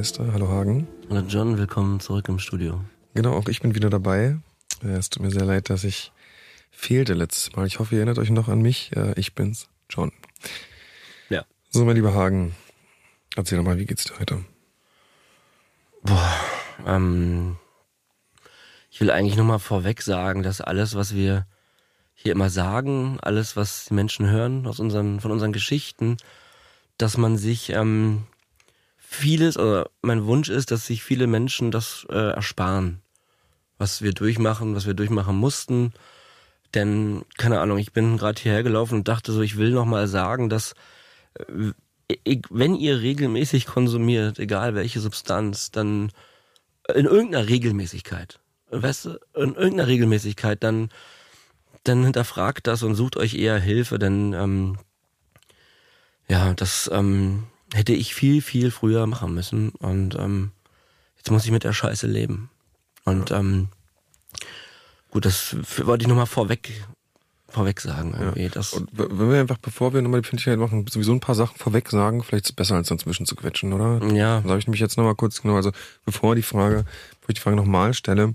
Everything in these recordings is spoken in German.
Geiste. Hallo Hagen. Hallo John, willkommen zurück im Studio. Genau, auch ich bin wieder dabei. Äh, es tut mir sehr leid, dass ich fehlte letztes Mal. Ich hoffe, ihr erinnert euch noch an mich. Äh, ich bin's, John. Ja. So, mein lieber Hagen, erzähl doch mal, wie geht's dir heute? Boah, ähm, ich will eigentlich nochmal vorweg sagen, dass alles, was wir hier immer sagen, alles, was die Menschen hören aus unseren, von unseren Geschichten, dass man sich ähm, vieles, oder mein Wunsch ist, dass sich viele Menschen das äh, ersparen, was wir durchmachen, was wir durchmachen mussten. Denn, keine Ahnung, ich bin gerade hierher gelaufen und dachte so, ich will nochmal sagen, dass äh, wenn ihr regelmäßig konsumiert, egal welche Substanz, dann in irgendeiner Regelmäßigkeit, weißt du, in irgendeiner Regelmäßigkeit, dann dann hinterfragt das und sucht euch eher Hilfe, denn ähm, ja, das ähm, hätte ich viel, viel früher machen müssen. Und ähm, jetzt muss ich mit der Scheiße leben. Und ähm, gut, das wollte ich nochmal vorweg vorweg sagen. Irgendwie. Ja. Das und wenn wir einfach, bevor wir nochmal die Pünktlichkeit machen, sowieso ein paar Sachen vorweg sagen, vielleicht ist es besser, als dazwischen zu quetschen, oder? Ja. Sag ich nämlich jetzt nochmal kurz, genau, also bevor die Frage, bevor ich die Frage nochmal stelle,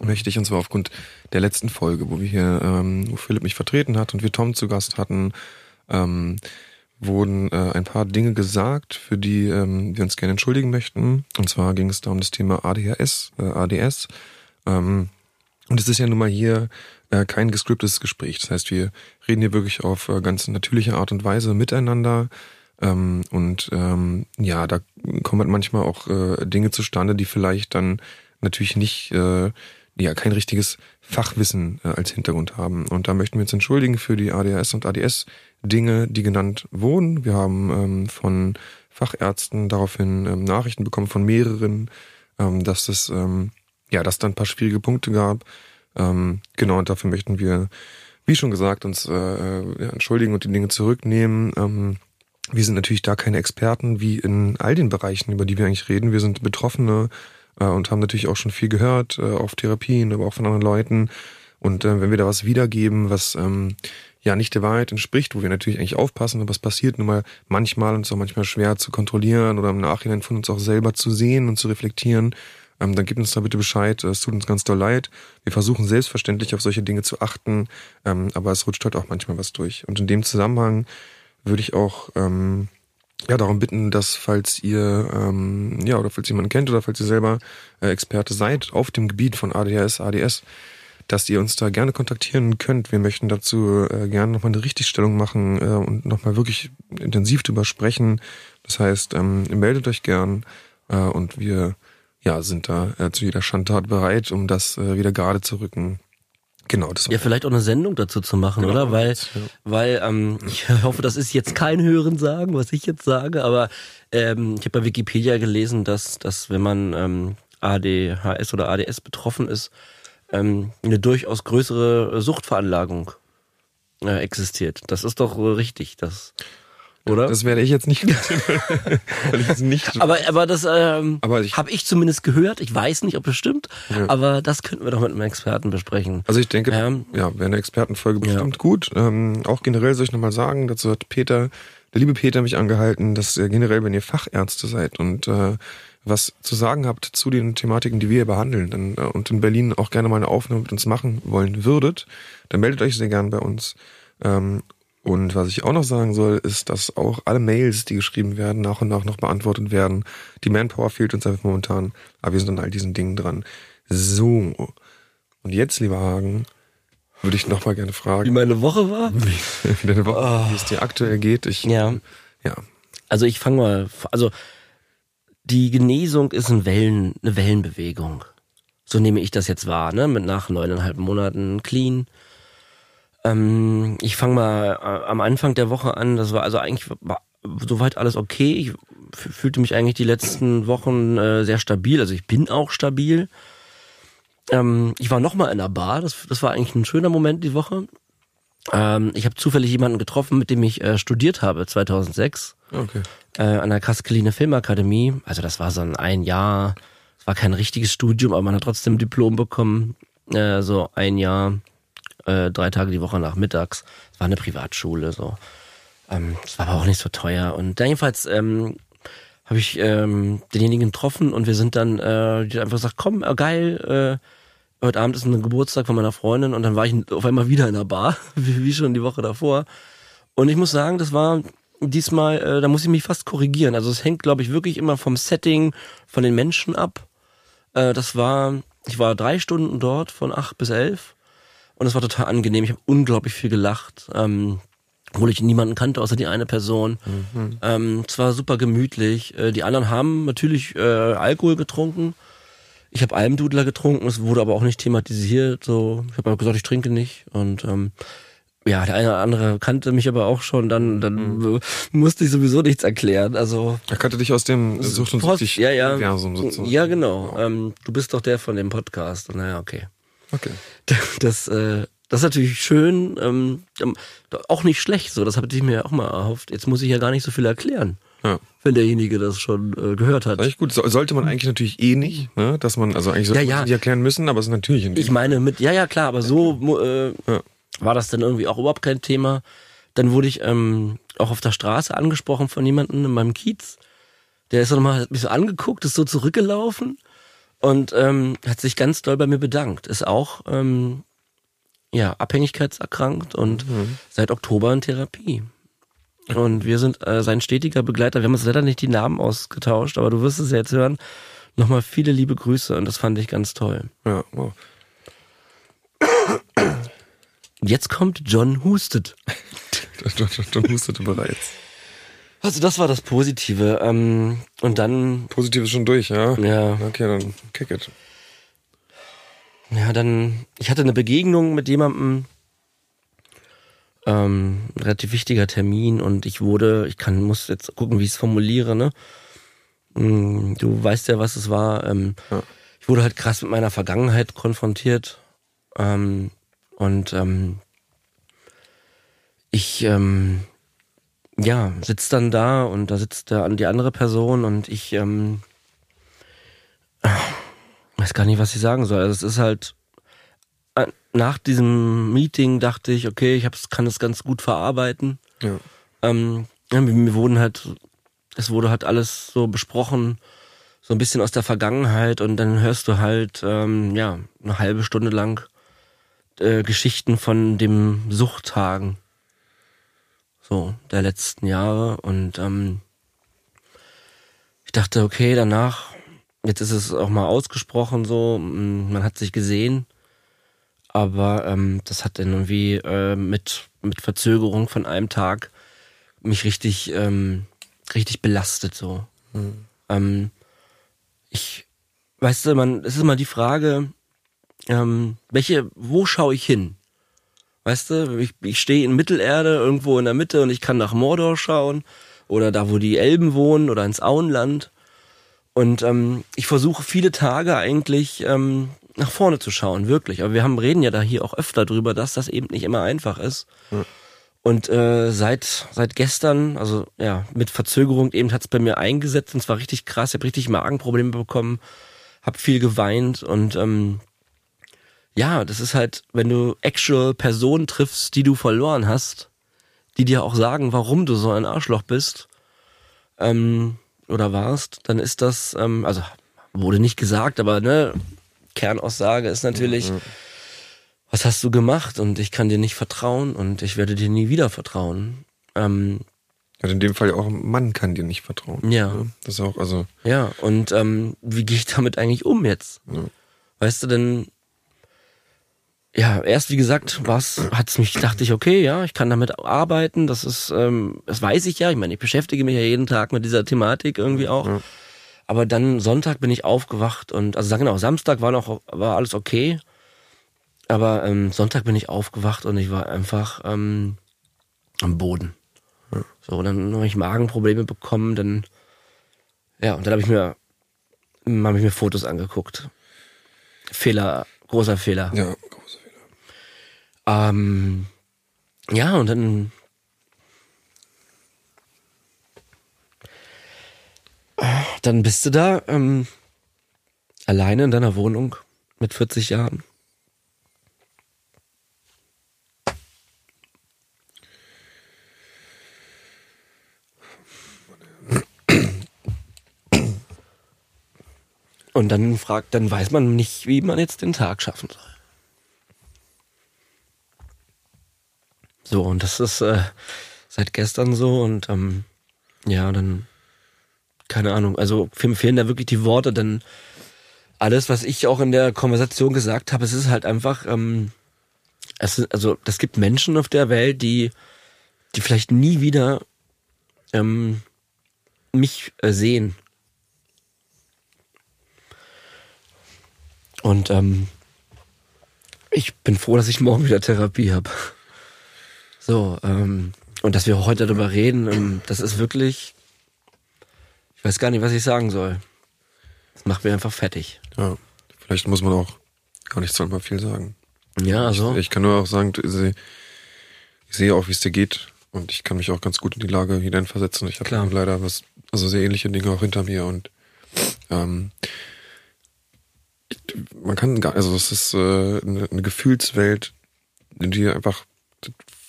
möchte ich, und zwar aufgrund der letzten Folge, wo wir hier, ähm, wo Philipp mich vertreten hat und wir Tom zu Gast hatten, ähm, wurden äh, ein paar Dinge gesagt, für die ähm, wir uns gerne entschuldigen möchten. Und zwar ging es da um das Thema ADHS, äh, ADS. Ähm, und es ist ja nun mal hier äh, kein gescriptetes Gespräch. Das heißt, wir reden hier wirklich auf äh, ganz natürliche Art und Weise miteinander. Ähm, und ähm, ja, da kommen halt manchmal auch äh, Dinge zustande, die vielleicht dann natürlich nicht äh, ja kein richtiges Fachwissen äh, als Hintergrund haben. Und da möchten wir uns entschuldigen für die ADHS und ADS Dinge, die genannt wurden. Wir haben ähm, von Fachärzten daraufhin ähm, Nachrichten bekommen von mehreren, ähm, dass es ähm, ja, dass da ein paar schwierige Punkte gab. Ähm, genau, und dafür möchten wir, wie schon gesagt, uns äh, ja, entschuldigen und die Dinge zurücknehmen. Ähm, wir sind natürlich da keine Experten, wie in all den Bereichen, über die wir eigentlich reden. Wir sind Betroffene äh, und haben natürlich auch schon viel gehört äh, auf Therapien, aber auch von anderen Leuten. Und äh, wenn wir da was wiedergeben, was ähm, ja nicht der Wahrheit entspricht, wo wir natürlich eigentlich aufpassen, aber es passiert nun mal manchmal und es ist auch manchmal schwer zu kontrollieren oder im Nachhinein von uns auch selber zu sehen und zu reflektieren, ähm, dann gebt uns da bitte Bescheid. Es tut uns ganz doll leid. Wir versuchen selbstverständlich auf solche Dinge zu achten, ähm, aber es rutscht halt auch manchmal was durch. Und in dem Zusammenhang würde ich auch ähm, ja darum bitten, dass falls ihr ähm, ja oder falls jemanden kennt oder falls ihr selber äh, Experte seid auf dem Gebiet von ADHS, ADS, dass ihr uns da gerne kontaktieren könnt. Wir möchten dazu äh, gerne nochmal eine Richtigstellung machen äh, und nochmal wirklich intensiv drüber sprechen. Das heißt, ähm, meldet euch gern äh, und wir ja, sind da äh, zu jeder Schandtat bereit, um das äh, wieder gerade zu rücken. Genau, das ja, vielleicht auch eine Sendung dazu zu machen, genau, oder? Weil, ja. weil ähm, ich hoffe, das ist jetzt kein Hörensagen, was ich jetzt sage, aber ähm, ich habe bei Wikipedia gelesen, dass, dass wenn man ähm, ADHS oder ADS betroffen ist, ähm, eine durchaus größere Suchtveranlagung äh, existiert. Das ist doch richtig. Das oder? Das werde ich jetzt nicht. weil ich es nicht aber, aber das ähm, habe ich zumindest gehört. Ich weiß nicht, ob es stimmt, ja. aber das könnten wir doch mit einem Experten besprechen. Also ich denke, ähm, ja, wäre eine Expertenfolge bestimmt ja. gut. Ähm, auch generell soll ich nochmal sagen, dazu hat Peter, der liebe Peter mich angehalten, dass äh, generell, wenn ihr Fachärzte seid und äh, was zu sagen habt zu den Thematiken, die wir hier behandeln dann, äh, und in Berlin auch gerne mal eine Aufnahme mit uns machen wollen würdet, dann meldet euch sehr gern bei uns. Ähm, und was ich auch noch sagen soll, ist, dass auch alle Mails, die geschrieben werden, nach und nach noch beantwortet werden. Die Manpower fehlt uns einfach momentan, aber wir sind an all diesen Dingen dran. So. Und jetzt, lieber Hagen, würde ich noch mal gerne fragen. Wie meine Woche war? Wie deine Woche, oh. wie es dir aktuell geht. Ich, ja. Ja. Also ich fange mal, also die Genesung ist ein Wellen, eine Wellenbewegung. So nehme ich das jetzt wahr, ne? Mit nach neuneinhalb Monaten clean ähm, ich fange mal äh, am Anfang der Woche an. Das war also eigentlich war soweit alles okay. Ich fühlte mich eigentlich die letzten Wochen äh, sehr stabil. Also ich bin auch stabil. Ähm, ich war noch mal in der Bar. Das, das war eigentlich ein schöner Moment die Woche. Ähm, ich habe zufällig jemanden getroffen, mit dem ich äh, studiert habe 2006 okay. äh, an der Kaskeline Filmakademie. Also das war so ein, ein Jahr. Es war kein richtiges Studium, aber man hat trotzdem ein Diplom bekommen. Äh, so ein Jahr äh, drei Tage die Woche nachmittags. Es war eine Privatschule so. Ähm, das war aber auch nicht so teuer. Und jedenfalls ähm, habe ich ähm, denjenigen getroffen und wir sind dann, äh, die hat einfach gesagt, komm, äh, geil, äh, heute Abend ist ein Geburtstag von meiner Freundin und dann war ich auf einmal wieder in der Bar, wie, wie schon die Woche davor. Und ich muss sagen, das war diesmal, äh, da muss ich mich fast korrigieren. Also es hängt, glaube ich, wirklich immer vom Setting, von den Menschen ab. Äh, das war, ich war drei Stunden dort von acht bis elf und es war total angenehm. Ich habe unglaublich viel gelacht. Ähm, obwohl ich niemanden kannte, außer die eine Person. Mhm. Ähm, es war super gemütlich. Äh, die anderen haben natürlich äh, Alkohol getrunken. Ich habe Almdudler getrunken, es wurde aber auch nicht thematisiert. So, ich habe gesagt, ich trinke nicht. Und ähm, ja, der eine oder andere kannte mich aber auch schon, dann, dann mhm. musste ich sowieso nichts erklären. Also er kannte dich aus dem Sucht und Post, ja, ja. Universum sozusagen. Ja, genau. Ähm, du bist doch der von dem Podcast. Naja, okay. Okay. Das, äh, das ist natürlich schön, ähm, ähm, auch nicht schlecht. So, das habe ich mir auch mal erhofft. Jetzt muss ich ja gar nicht so viel erklären. Ja. Wenn derjenige das schon äh, gehört hat. Eigentlich gut. So, sollte man eigentlich natürlich eh nicht, ne? dass man, also eigentlich sollte ja, ja. man nicht erklären müssen, aber es ist natürlich ein Ich meine mit, ja, ja, klar, aber so äh, ja. war das dann irgendwie auch überhaupt kein Thema. Dann wurde ich ähm, auch auf der Straße angesprochen von jemandem in meinem Kiez. Der ist so nochmal, hat mich so angeguckt, ist so zurückgelaufen und ähm, hat sich ganz doll bei mir bedankt. Ist auch ähm, ja abhängigkeitserkrankt und mhm. seit Oktober in Therapie. Und wir sind äh, sein stetiger Begleiter. Wir haben uns leider nicht die Namen ausgetauscht, aber du wirst es jetzt hören. Nochmal viele liebe Grüße und das fand ich ganz toll. Ja, wow. Jetzt kommt John Hustet. John, John hustete bereits. Also das war das Positive. Ähm, und dann. Positiv ist schon durch, ja? Ja. Okay, dann kick it. Ja, dann. Ich hatte eine Begegnung mit jemandem. Ähm, relativ wichtiger Termin und ich wurde, ich kann, muss jetzt gucken, wie ich es formuliere, ne? Mm, du weißt ja, was es war. Ähm, ja. Ich wurde halt krass mit meiner Vergangenheit konfrontiert. Ähm, und ähm, ich ähm, ja, sitzt dann da und da sitzt da die andere Person und ich ähm, weiß gar nicht, was ich sagen soll. Also es ist halt äh, nach diesem Meeting dachte ich, okay, ich hab's, kann es ganz gut verarbeiten. Ja. Ähm, ja, mir wurden halt, es wurde halt alles so besprochen, so ein bisschen aus der Vergangenheit und dann hörst du halt, ähm, ja, eine halbe Stunde lang äh, Geschichten von dem Suchttagen so der letzten Jahre und ähm, ich dachte, okay, danach, jetzt ist es auch mal ausgesprochen so, man hat sich gesehen, aber ähm, das hat dann irgendwie äh, mit, mit Verzögerung von einem Tag mich richtig, ähm, richtig belastet so. Mhm. Ähm, ich, weißt du, man, es ist immer die Frage, ähm, welche, wo schaue ich hin? Weißt du, ich, ich stehe in Mittelerde irgendwo in der Mitte und ich kann nach Mordor schauen oder da, wo die Elben wohnen oder ins Auenland. Und ähm, ich versuche viele Tage eigentlich ähm, nach vorne zu schauen, wirklich. Aber wir haben reden ja da hier auch öfter drüber, dass das eben nicht immer einfach ist. Ja. Und äh, seit seit gestern, also ja, mit Verzögerung eben hat's bei mir eingesetzt und es war richtig krass. Ich habe richtig Magenprobleme bekommen, habe viel geweint und ähm, ja, das ist halt, wenn du actual Personen triffst, die du verloren hast, die dir auch sagen, warum du so ein Arschloch bist ähm, oder warst, dann ist das, ähm, also wurde nicht gesagt, aber ne, Kernaussage ist natürlich, mhm. was hast du gemacht und ich kann dir nicht vertrauen und ich werde dir nie wieder vertrauen. Ähm, also in dem Fall ja auch ein Mann kann dir nicht vertrauen. Ja. Das ist auch, also. Ja, und ähm, wie gehe ich damit eigentlich um jetzt? Ja. Weißt du denn, ja, erst wie gesagt, was hat's mich, dachte ich, okay, ja, ich kann damit arbeiten, das ist, ähm, das weiß ich ja, ich meine, ich beschäftige mich ja jeden Tag mit dieser Thematik irgendwie auch. Ja. Aber dann Sonntag bin ich aufgewacht und, also genau, Samstag war noch, war alles okay. Aber ähm, Sonntag bin ich aufgewacht und ich war einfach ähm, am Boden. Ja. So, dann habe ich Magenprobleme bekommen, dann, ja, und dann habe ich mir, habe ich mir Fotos angeguckt. Fehler, großer Fehler. Ja, ähm, ja, und dann. Dann bist du da ähm, alleine in deiner Wohnung mit 40 Jahren. Und dann fragt, dann weiß man nicht, wie man jetzt den Tag schaffen soll. So, und das ist äh, seit gestern so und ähm, ja, dann, keine Ahnung, also mir fehlen da wirklich die Worte, denn alles, was ich auch in der Konversation gesagt habe, es ist halt einfach, ähm, es ist, also das gibt Menschen auf der Welt, die, die vielleicht nie wieder ähm, mich äh, sehen. Und ähm, ich bin froh, dass ich morgen wieder Therapie habe. So, ähm, und dass wir heute darüber reden, ähm, das ist wirklich, ich weiß gar nicht, was ich sagen soll. Das macht mir einfach fertig. Ja, vielleicht muss man auch gar nicht so viel sagen. Ja, also. Ich, ich kann nur auch sagen, ich sehe, auch, wie es dir geht. Und ich kann mich auch ganz gut in die Lage hineinversetzen. Ich habe leider was, also sehr ähnliche Dinge auch hinter mir und ähm, ich, man kann gar, also es ist äh, eine, eine Gefühlswelt, in die einfach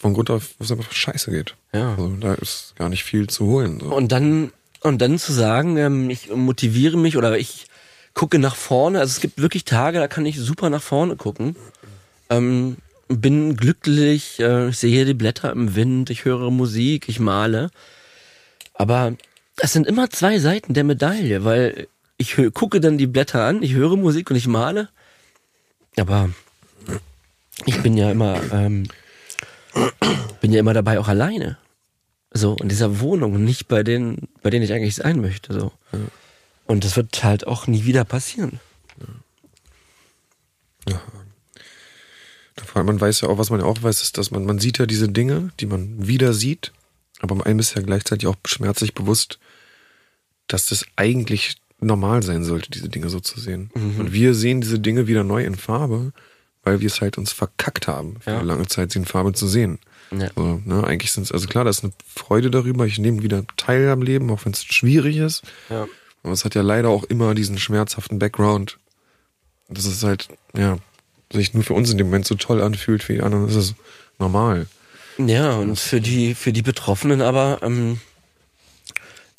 von Grund auf, wo es einfach scheiße geht. Ja. Also da ist gar nicht viel zu holen. So. Und dann und dann zu sagen, ähm, ich motiviere mich oder ich gucke nach vorne. Also es gibt wirklich Tage, da kann ich super nach vorne gucken. Ähm, bin glücklich, äh, ich sehe die Blätter im Wind, ich höre Musik, ich male. Aber es sind immer zwei Seiten der Medaille, weil ich gucke dann die Blätter an, ich höre Musik und ich male. Aber ich bin ja immer, ähm, bin ja immer dabei auch alleine. So, in dieser Wohnung, nicht bei denen, bei denen ich eigentlich sein möchte. So. Ja. Und das wird halt auch nie wieder passieren. Ja. Vor allem, man weiß ja auch, was man ja auch weiß, ist, dass man, man sieht ja diese Dinge, die man wieder sieht, aber einem ist ja gleichzeitig auch schmerzlich bewusst, dass das eigentlich normal sein sollte, diese Dinge so zu sehen. Mhm. Und wir sehen diese Dinge wieder neu in Farbe, weil wir es halt uns verkackt haben, für Ja. eine lange Zeit sie in Farbe zu sehen. Ja. So, ne, eigentlich sind es, also klar, da ist eine Freude darüber, ich nehme wieder teil am Leben, auch wenn es schwierig ist. Ja. Aber es hat ja leider auch immer diesen schmerzhaften Background. Das ist halt, ja, sich nur für uns in dem Moment so toll anfühlt, für die anderen ist es normal. Ja, und für die, für die Betroffenen aber ähm,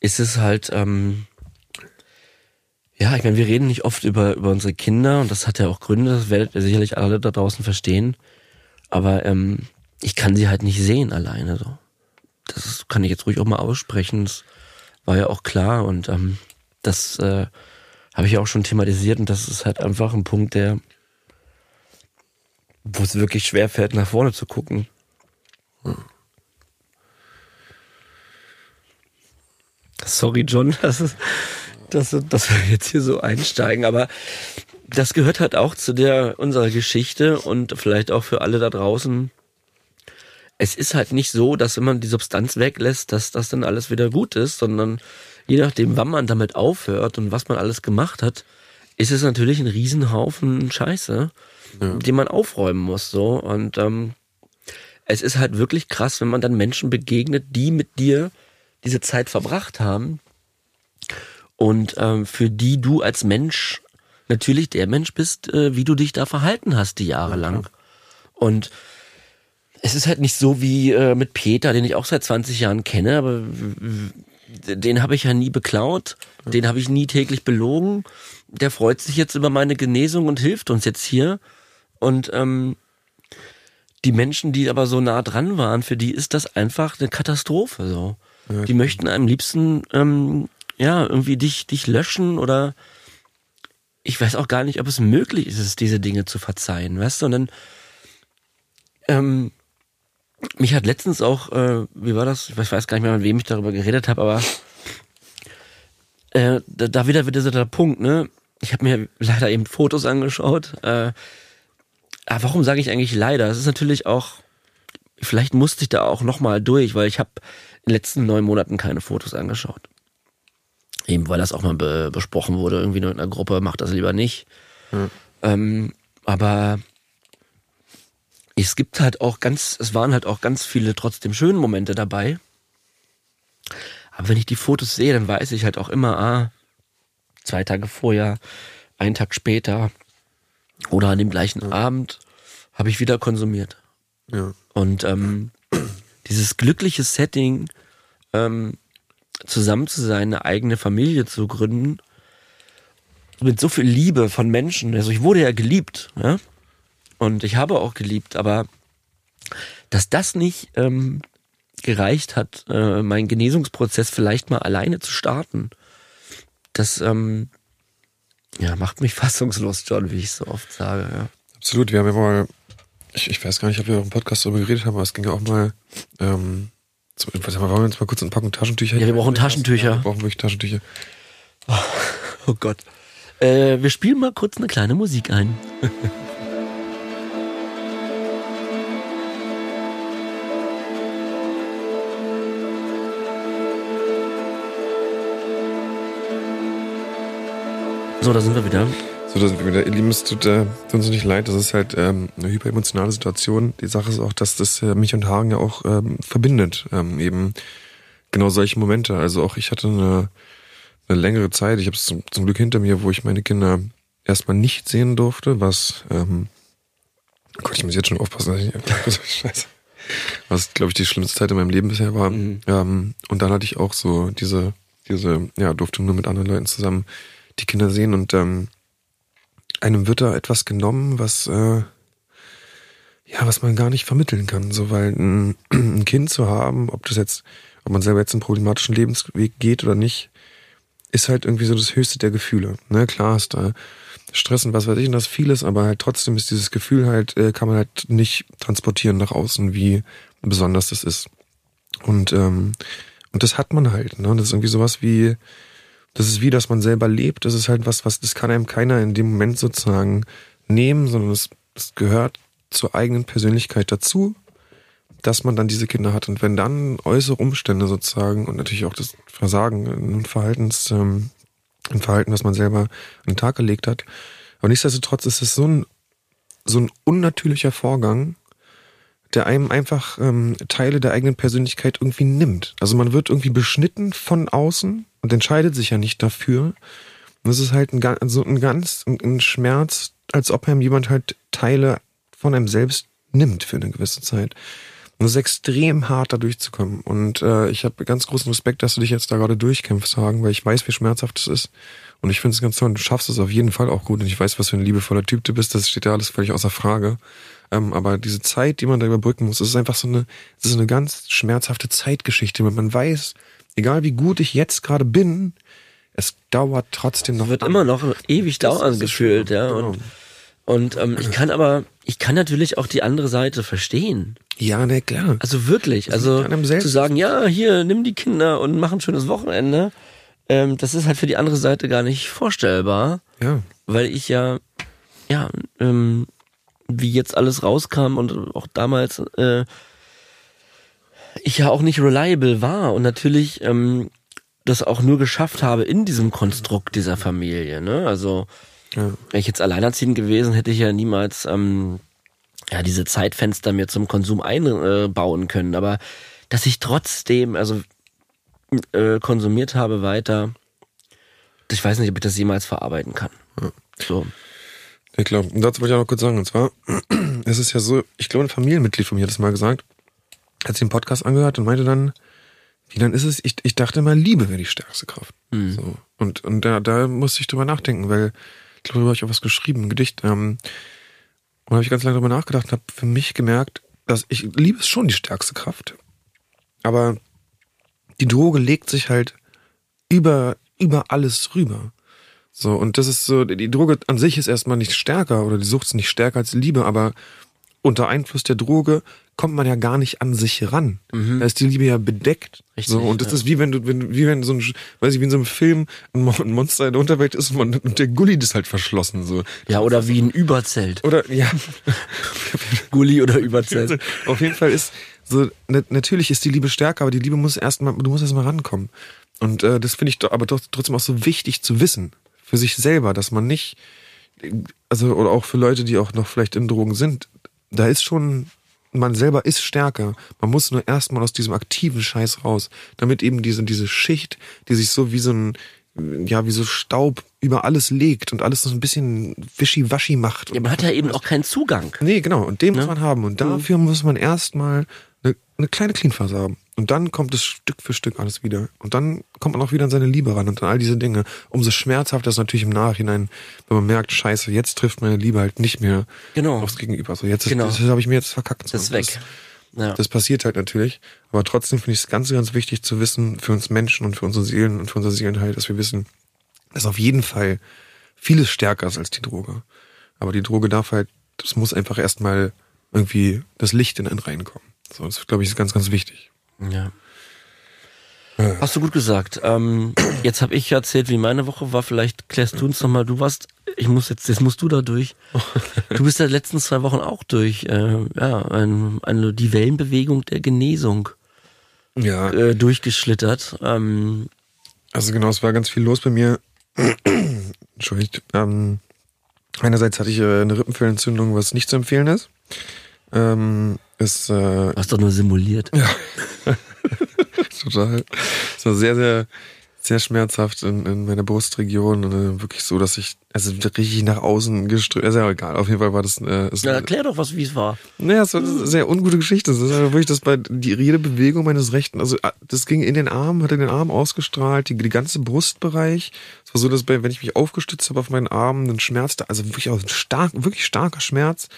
ist es halt, ähm, ja, ich meine, wir reden nicht oft über, über unsere Kinder und das hat ja auch Gründe, das werdet ihr sicherlich alle da draußen verstehen. Aber ähm, ich kann sie halt nicht sehen alleine so. Das ist, kann ich jetzt ruhig auch mal aussprechen. Das war ja auch klar und ähm, das äh, habe ich ja auch schon thematisiert und das ist halt einfach ein Punkt, der wo es wirklich schwer fällt, nach vorne zu gucken. Sorry, John, dass, es, dass, dass wir jetzt hier so einsteigen, aber das gehört halt auch zu der unserer Geschichte und vielleicht auch für alle da draußen. Es ist halt nicht so, dass wenn man die Substanz weglässt, dass das dann alles wieder gut ist, sondern je nachdem, wann man damit aufhört und was man alles gemacht hat, ist es natürlich ein Riesenhaufen Scheiße, Ja. den man aufräumen muss. So und ähm, es ist halt wirklich krass, wenn man dann Menschen begegnet, die mit dir diese Zeit verbracht haben und ähm, für die du als Mensch natürlich der Mensch bist, äh, wie du dich da verhalten hast die Jahre lang. Und es ist halt nicht so wie äh, mit Peter, den ich auch seit 20 Jahren kenne, aber den habe ich ja nie beklaut, den habe ich nie täglich belogen. Der freut sich jetzt über meine Genesung und hilft uns jetzt hier. Und ähm, die Menschen, die aber so nah dran waren, für die ist das einfach eine Katastrophe. So, Ja, die möchten am liebsten ähm, ja irgendwie dich dich löschen oder ich weiß auch gar nicht, ob es möglich ist, es diese Dinge zu verzeihen, weißt du? Und dann ähm, mich hat letztens auch, äh, wie war das? Ich weiß- gar nicht mehr, mit wem ich darüber geredet habe, aber äh, da, da wieder so der Punkt, ne? Ich habe mir leider eben Fotos angeschaut. Äh, aber warum sage ich eigentlich leider? Es ist natürlich auch, vielleicht musste ich da auch nochmal durch, weil ich habe in den letzten neun Monaten keine Fotos angeschaut. Eben weil das auch mal be besprochen wurde, irgendwie in einer Gruppe, macht das lieber nicht. Ja. Ähm, aber es gibt halt auch ganz, es waren halt auch ganz viele trotzdem schöne Momente dabei. Aber wenn ich die Fotos sehe, dann weiß ich halt auch immer, ah, zwei Tage vorher, einen Tag später oder an dem gleichen Abend habe ich wieder konsumiert. Ja. Und ähm, dieses glückliche Setting, ähm, zusammen zu sein, eine eigene Familie zu gründen, mit so viel Liebe von Menschen. Also ich wurde ja geliebt, ja. Und ich habe auch geliebt, aber dass das nicht ähm, gereicht hat, äh, meinen Genesungsprozess vielleicht mal alleine zu starten, das ähm, ja, macht mich fassungslos, John, wie ich so oft sage. Ja. Absolut, wir haben ja mal, ich, ich weiß gar nicht, ob wir auch im Podcast darüber geredet haben, aber es ging ja auch mal, ähm, was haben wir, wollen wir jetzt mal kurz Packung Taschentücher? Ja, wir brauchen Taschentücher. Ja, wir brauchen wirklich Taschentücher. Oh, oh Gott. Äh, wir spielen mal kurz eine kleine Musik ein. So, da sind wir wieder. So, da sind wir wieder. Ihr Lieben, es tut, äh, tut uns nicht leid. Das ist halt ähm, eine hyperemotionale Situation. Die Sache ist auch, dass das äh, mich und Hagen ja auch ähm, verbindet. Ähm, eben genau solche Momente. Also auch ich hatte eine, eine längere Zeit, ich habe es zum, zum Glück hinter mir, wo ich meine Kinder erstmal nicht sehen durfte, was, ähm, oh Gott, ich muss jetzt schon aufpassen, dass ich nicht, scheiße. Was, glaube ich, die schlimmste Zeit in meinem Leben bisher war. Mhm. Ähm, und dann hatte ich auch so diese, diese, ja, durfte nur mit anderen Leuten zusammen die Kinder sehen und ähm, einem wird da etwas genommen, was äh, ja, was man gar nicht vermitteln kann, so weil ein, ein Kind zu haben, ob das jetzt, ob man selber jetzt einen problematischen Lebensweg geht oder nicht, ist halt irgendwie so das Höchste der Gefühle. Ne, klar ist da Stress und was weiß ich und das vieles, aber halt trotzdem ist dieses Gefühl halt, äh, kann man halt nicht transportieren nach außen, wie besonders das ist. Und ähm, und das hat man halt. Ne? Das ist irgendwie sowas wie das ist wie, dass man selber lebt. Das ist halt was, was, das kann einem keiner in dem Moment sozusagen nehmen, sondern es, es gehört zur eigenen Persönlichkeit dazu, dass man dann diese Kinder hat. Und wenn dann äußere Umstände sozusagen und natürlich auch das Versagen in Verhaltens, ähm, Verhalten, was man selber an den Tag gelegt hat. Aber nichtsdestotrotz ist es so ein, so ein unnatürlicher Vorgang, der einem einfach ähm, Teile der eigenen Persönlichkeit irgendwie nimmt. Also man wird irgendwie beschnitten von außen und entscheidet sich ja nicht dafür. Und das ist halt ein, so ein ganz ein Schmerz, als ob einem jemand halt Teile von einem selbst nimmt für eine gewisse Zeit. Und es ist extrem hart, da durchzukommen. Und äh, ich habe ganz großen Respekt, dass du dich jetzt da gerade durchkämpfst, Hagen, weil ich weiß, wie schmerzhaft es ist. Und ich finde es ganz toll. Und du schaffst es auf jeden Fall auch gut. Und ich weiß, was für ein liebevoller Typ du bist. Das steht ja alles völlig außer Frage. Ähm, aber diese Zeit, die man da überbrücken muss, ist einfach so eine, das ist eine ganz schmerzhafte Zeitgeschichte. Wenn man weiß, egal wie gut ich jetzt gerade bin, es dauert trotzdem noch. Es wird an. immer noch ewig dauern gefühlt, ja. Genau. Und, und ähm, ich kann aber, ich kann natürlich auch die andere Seite verstehen. Ja, ne, klar. Also wirklich, also zu sagen, ja, hier, nimm die Kinder und mach ein schönes Wochenende, ähm, das ist halt für die andere Seite gar nicht vorstellbar. Ja. Weil ich ja, ja, ähm, wie jetzt alles rauskam und auch damals äh, ich ja auch nicht reliable war und natürlich ähm, das auch nur geschafft habe in diesem Konstrukt dieser Familie. Ne? Also ja. wenn ich jetzt alleinerziehend gewesen, hätte ich ja niemals ähm, ja diese Zeitfenster mir zum Konsum einbauen können. Aber dass ich trotzdem also äh, konsumiert habe weiter, ich weiß nicht, ob ich das jemals verarbeiten kann. Ja. So. Ich glaube, dazu wollte ich auch noch kurz sagen, und zwar, es ist ja so, ich glaube, ein Familienmitglied von mir hat das mal gesagt, hat sich den Podcast angehört und meinte dann, wie dann ist es, ich, ich dachte immer, Liebe wäre die stärkste Kraft. Mhm. So. Und, und da, da musste ich drüber nachdenken, weil, ich glaube, da habe ich auch was geschrieben, ein Gedicht, ähm, und habe ich ganz lange drüber nachgedacht und habe für mich gemerkt, dass ich, Liebe ist schon die stärkste Kraft. Aber die Droge legt sich halt über, über alles rüber. So, und das ist so, die Droge an sich ist erstmal nicht stärker oder die Sucht ist nicht stärker als Liebe, aber unter Einfluss der Droge kommt man ja gar nicht an sich ran. Mhm. Da ist die Liebe ja bedeckt. Richtig, so, und das ja. ist wie wenn du, wenn, wie wenn so ein, weiß ich, wie in so einem Film ein Monster in der Unterwelt ist und, man, und der Gully ist halt verschlossen, so. Ja, oder wie ein Überzelt. Oder, ja. Gully oder Überzelt. Auf jeden Fall ist, so, natürlich ist die Liebe stärker, aber die Liebe muss erstmal, du musst erstmal rankommen. Und äh, das finde ich doch, aber doch trotzdem auch so wichtig zu wissen für sich selber, dass man nicht, also oder auch für Leute, die auch noch vielleicht in Drogen sind, da ist schon, man selber ist stärker. Man muss nur erstmal aus diesem aktiven Scheiß raus, damit eben diese, diese Schicht, die sich so wie so ein, ja, wie so Staub über alles legt und alles so ein bisschen wischiwaschi macht. Ja, man hat ja eben auch keinen Zugang. Nee, genau. Und den ne? muss man haben. Und dafür mhm. muss man erstmal eine, eine kleine Cleanphase haben. Und dann kommt es Stück für Stück alles wieder. Und dann kommt man auch wieder an seine Liebe ran und an all diese Dinge. Umso schmerzhafter ist natürlich im Nachhinein, wenn man merkt, scheiße, jetzt trifft meine Liebe halt nicht mehr Genau. aufs Gegenüber. So, jetzt Genau. ist, das habe ich mir jetzt verkackt. So. Das ist weg. Ja. Das passiert halt natürlich. Aber trotzdem finde ich es ganz, ganz wichtig zu wissen, für uns Menschen und für unsere Seelen und für unser Seelenheil, dass wir wissen, dass auf jeden Fall vieles stärker ist als die Droge. Aber die Droge darf halt, das muss einfach erstmal irgendwie das Licht in einen reinkommen. So, das glaube ich ist ganz, ganz wichtig. Ja. Hast du gut gesagt. Ähm, jetzt habe ich erzählt, wie meine Woche war. Vielleicht klärst du uns nochmal. Du warst, ich muss jetzt, jetzt musst du da durch. Du bist ja die letzten zwei Wochen auch durch. Äh, ja, ein, eine, die Wellenbewegung der Genesung Ja, äh, durchgeschlittert. Ähm, also genau, es war ganz viel los bei mir. Entschuldigt. Ähm, einerseits hatte ich äh, eine Rippenfellentzündung, was nicht zu empfehlen ist. Ähm, ist äh, hast doch nur simuliert. total. Es war sehr, sehr, sehr schmerzhaft in, in meiner Brustregion und äh, wirklich so, dass ich also richtig nach außen geströmt. Ist ja egal. Auf jeden Fall war das. Äh, es, Ja, erklär doch was, wie es war. naja, es war eine sehr ungute Geschichte. Es ist wirklich, das bei die jede Bewegung meines rechten, also ah, das ging in den Arm, hatte den Arm ausgestrahlt, die, die ganze Brustbereich. Es war so, dass bei, wenn ich mich aufgestützt habe auf meinen Arm, dann schmerzte, also wirklich auch ein stark, wirklich starker Schmerz.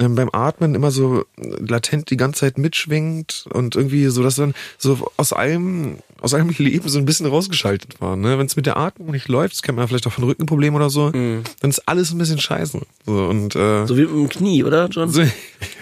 Ähm, beim Atmen immer so latent die ganze Zeit mitschwingt und irgendwie so, dass dann so aus allem, aus allem Leben so ein bisschen rausgeschaltet war. Ne? Wenn es mit der Atmung nicht läuft, das kennt man ja vielleicht auch von Rückenproblemen oder so, dann ist alles ein bisschen scheiße. So, und äh, So wie mit dem Knie, oder, John? so,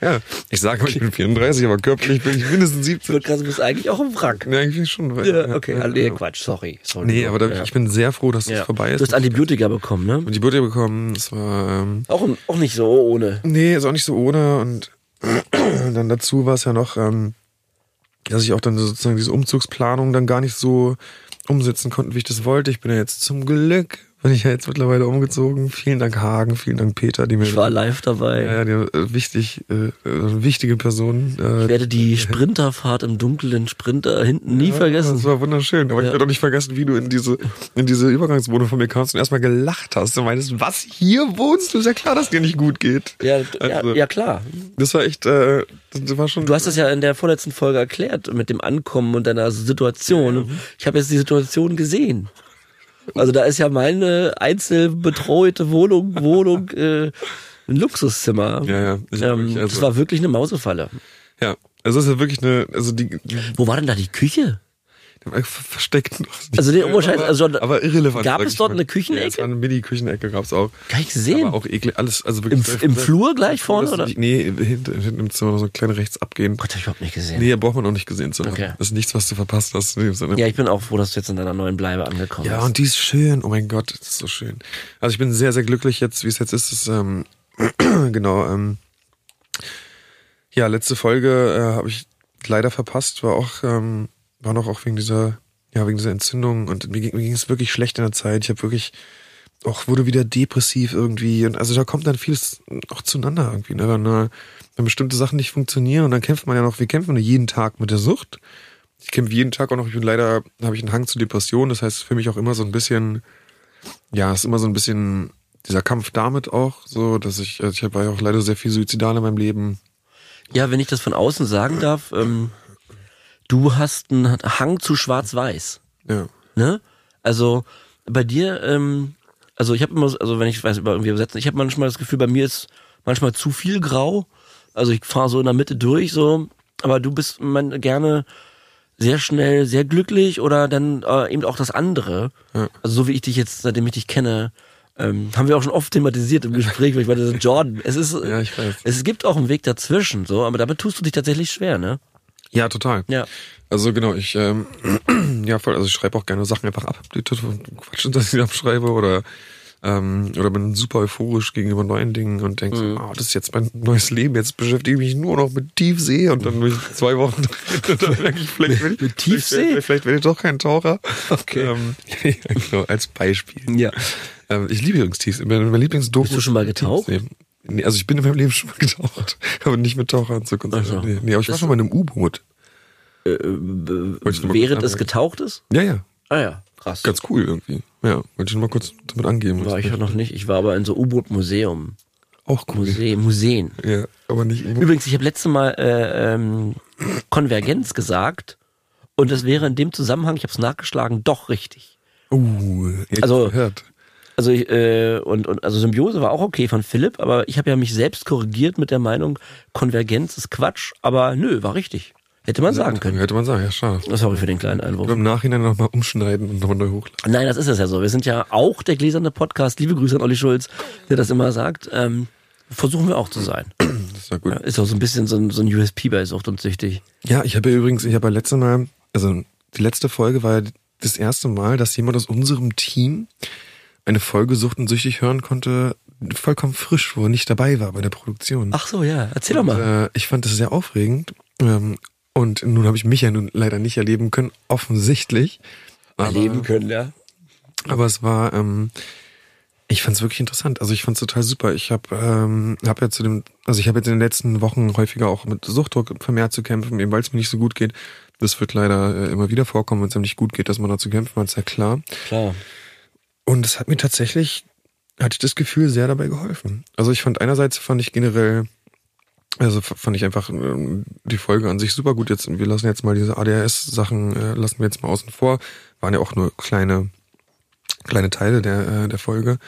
ja, ich sage, ich bin 34, aber körperlich bin ich mindestens Ich 17. wollte gerade, du bist eigentlich auch im Wrack. Ja, eigentlich schon. Ja, okay, ja, nee, ja. Quatsch, sorry. sorry. Nee, aber da, ja. ich bin sehr froh, dass es ja. vorbei ist. Du hast Antibiotika bekommen, ne? Butter bekommen, es war, ähm, Auch, auch nicht so ohne. nee, ist auch nicht so ohne und dann dazu war es ja noch, ähm, dass ich auch dann sozusagen diese Umzugsplanung dann gar nicht so umsetzen konnte, wie ich das wollte. Ich bin ja jetzt zum Glück, bin ich ja jetzt mittlerweile umgezogen. Vielen Dank Hagen, vielen Dank Peter, die mir Ich war live dabei. ja, ja, die äh, wichtig, äh, äh, wichtige Person. Äh, Ich werde die Sprinterfahrt im dunklen Sprinter hinten nie vergessen. Das war wunderschön. Aber ich Ja. werde auch nicht vergessen, wie du in diese, in diese Übergangswohnung von mir kamst und erstmal gelacht hast. Du meinst, was, hier wohnst du? Ist ja klar, dass dir nicht gut geht. Ja, ja, Also- ja, klar. Das war echt, äh, das war schon. Du hast das ja in der vorletzten Folge erklärt mit dem Ankommen und deiner Situation. Ich habe jetzt die Situation gesehen. Also da ist ja meine einzelbetreute Wohnung, Wohnung, äh, ein Luxuszimmer. Ja, ja. Hab Ähm, wirklich, also- das war wirklich eine Mausefalle. ja. Also es ist ja wirklich eine, also die Wo war denn da die Küche? Ver- versteckt noch. Also den Oberscheiß, also aber irrelevant. gab es dort eine Küchenecke? Ja, es war eine Mini-Küchenecke gab's auch. Gar nicht gesehen. Aber auch eklig, alles, also Im, wirklich. Im Flur gleich vorne, oder? Nee, hinten, hinten im Zimmer so kleine rechts abgehen. Gott, hab ich überhaupt nicht gesehen. Nee, braucht man auch nicht gesehen zu haben. Okay. Das ist nichts, was du verpasst hast. in dem Sinne. Ja, ich bin auch froh, dass du jetzt in deiner neuen Bleibe angekommen Ja, bist. und die ist schön. Oh mein Gott, das ist so schön. Also ich bin sehr, sehr glücklich jetzt, wie es jetzt ist. Das, ähm, genau, ähm, ja, letzte Folge äh, habe ich leider verpasst, war auch, ähm, war noch auch wegen dieser, ja, wegen dieser Entzündung und mir ging, mir ging es wirklich schlecht in der Zeit. Ich habe wirklich auch wurde wieder depressiv irgendwie und also da kommt dann vieles auch zueinander irgendwie, ne? Wenn, äh, wenn bestimmte Sachen nicht funktionieren und dann kämpft man ja noch, wir kämpfen jeden Tag mit der Sucht. Ich kämpfe jeden Tag auch noch, ich bin leider, habe ich einen Hang zu Depression, das heißt für mich auch immer so ein bisschen, ja, ist immer so ein bisschen dieser Kampf damit auch, so, dass ich, also ich war ja auch leider sehr viel suizidal in meinem Leben. Ja, wenn ich das von außen sagen darf, ähm, du hast einen Hang zu Schwarz-Weiß. Ja. Ne? Also bei dir, ähm, also ich habe immer, so- also wenn ich weiß über irgendwie übersetzen, ich habe manchmal das Gefühl, bei mir ist manchmal zu viel Grau. Also ich fahre so in der Mitte durch, so, aber du bist man, gerne sehr schnell, sehr glücklich oder dann äh, eben auch das andere. Ja. Also so wie ich dich jetzt, seitdem ich dich kenne, ähm, haben wir auch schon oft thematisiert im Gespräch, weil ich meine, Jordan, es ist, Ja, ich weiß. es gibt auch einen Weg dazwischen, so, aber damit tust du dich tatsächlich schwer, ne? Ja, total. Ja. Also genau, ich ähm, ja voll, also ich schreibe auch gerne Sachen einfach ab, die Quatsch, dass ich abschreibe oder ähm, oder bin super euphorisch gegenüber neuen Dingen und denke, so, ah, das ist jetzt mein neues Leben, jetzt beschäftige ich mich nur noch mit Tiefsee und dann bin ich zwei Wochen drin und dann merke ich, vielleicht, werde ich, Mit Tiefsee? Vielleicht, vielleicht werde ich doch kein Taucher. Okay. Ähm, ja, genau, als Beispiel. Ja. Ähm, ich liebe übrigens Tiefsee. Mein, mein Lieblingsdoku. Bist du schon mal getaucht? Tiefsee. Nee, also ich bin in meinem Leben schon mal getaucht, aber nicht mit Taucheranzug und so. Ach so. Nee, nee, aber ich war schon mal in einem U-Boot. Noch mal Während es getaucht ist? Ja, ja. Ah ja, krass. Ganz cool irgendwie. Ja, wollte ich nur mal kurz damit angeben. war ich ja noch nicht. Ich war aber in so U-Boot-Museum. Auch cool. Museen. Museen. Ja, aber nicht. Übrigens, ich habe letztes Mal äh, ähm, Konvergenz gesagt und das wäre in dem Zusammenhang, ich habe es nachgeschlagen, doch richtig. Uh, Also- gehört. Also ich, äh, und, und also Symbiose war auch okay von Philipp, aber ich habe ja mich selbst korrigiert mit der Meinung, Konvergenz ist Quatsch, aber nö, war richtig. Hätte man sagen können. Hätte man sagen, ja, schade. Sorry für den kleinen Einwurf. Im Nachhinein nochmal umschneiden und nochmal neu hochladen. Nein, das ist es ja so. Wir sind ja auch der gläserne Podcast. Liebe Grüße an Olli Schulz, der das immer sagt. Ähm, versuchen wir auch zu sein. Das ist ja gut. Ja, ist auch so ein bisschen so ein, so ein USP bei Sucht und Süchtig. Ja, ich habe ja übrigens, ich habe ja letzte Mal, also die letzte Folge war ja das erste Mal, dass jemand aus unserem Team eine Folge Sucht und Süchtig hören konnte, vollkommen frisch, wo er nicht dabei war bei der Produktion. Ach so, ja. Erzähl doch mal. Äh, ich fand das sehr aufregend. Ähm, und nun habe ich mich ja nun leider nicht erleben können, offensichtlich. Aber, Erleben können, ja. aber es war, ähm, ich fand es wirklich interessant. Also ich fand es total super. Ich habe ähm, hab ja zu dem, also ich habe jetzt in den letzten Wochen häufiger auch mit Suchtdruck vermehrt zu kämpfen, eben weil es mir nicht so gut geht. Das wird leider äh, immer wieder vorkommen, wenn es einem nicht gut geht, dass man da zu kämpfen hat, ist ja klar. Klar. Und es hat mir tatsächlich, hatte ich das Gefühl, sehr dabei geholfen. Also ich fand einerseits fand ich generell, also fand ich einfach ähm, die Folge an sich super gut. Jetzt, wir lassen jetzt mal diese ADHS-Sachen, äh, lassen wir jetzt mal außen vor. Waren ja auch nur kleine, kleine Teile der, äh, der Folge.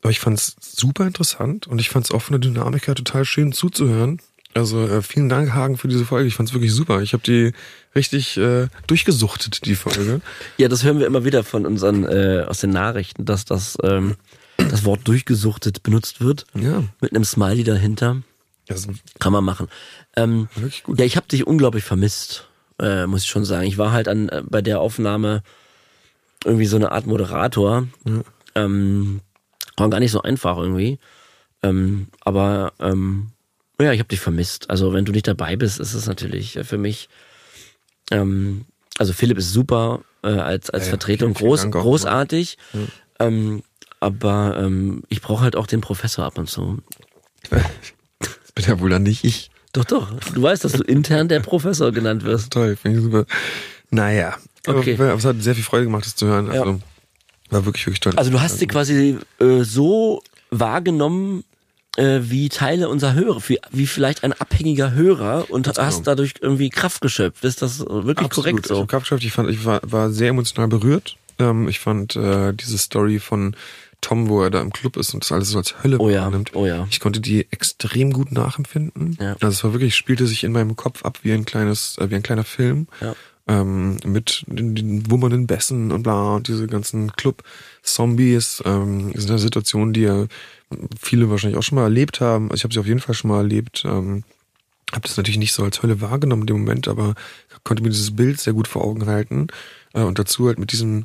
Aber ich fand es super interessant und ich fand es auch von der Dynamik her total schön zuzuhören. Also äh, vielen Dank, Hagen, für diese Folge. Ich fand es wirklich super. Ich habe die richtig äh, durchgesuchtet, die Folge. Ja, das hören wir immer wieder von unseren, äh, aus den Nachrichten, dass das, ähm, das Wort durchgesuchtet benutzt wird. Ja, Mit einem Smiley dahinter. ist Kann man machen. Ähm, wirklich gut. Ja, ich habe dich unglaublich vermisst, äh, muss ich schon sagen. Ich war halt an äh, bei der Aufnahme irgendwie so eine Art Moderator. Ähm, war gar nicht so einfach irgendwie. Ähm, aber ähm, ja, ich habe dich vermisst. Also wenn du nicht dabei bist, ist es natürlich für mich. Ähm, also Philipp ist super äh, als als Ja, ja, Vertretung groß Dank großartig. Ähm, aber ähm, ich brauche halt auch den Professor ab und zu. Das bin ja wohl dann nicht ich. Doch, doch. Du weißt, dass du intern der Professor genannt wirst. Toll, finde ich super. Naja, Okay. aber, aber es hat sehr viel Freude gemacht, das zu hören. Ja. Also, war wirklich, wirklich toll. Also du hast sie quasi äh, so wahrgenommen äh, wie Teile unserer Hörer, wie, wie vielleicht ein abhängiger Hörer und Ganz hast genau. dadurch irgendwie Kraft geschöpft. Ist das wirklich korrekt Ich so? hab Kraft geschafft. Ich fand, ich war, war sehr emotional berührt. Ähm, ich fand äh, diese Story von Tom, wo er da im Club ist und das alles so als Hölle Oh ja, wahrnimmt. oh ja. Ich konnte die extrem gut nachempfinden. Ja. Also es war wirklich, spielte sich in meinem Kopf ab wie ein kleines, äh, wie ein kleiner Film. Ja. Ähm, mit den, den wummernden Bässen und bla und diese ganzen Club-Zombies. Ähm, ist eine Situation, die ja viele wahrscheinlich auch schon mal erlebt haben. Also ich habe sie auf jeden Fall schon mal erlebt. Ähm, habe das natürlich nicht so als Hölle wahrgenommen in dem Moment, aber konnte mir dieses Bild sehr gut vor Augen halten. Äh, und dazu halt mit diesem,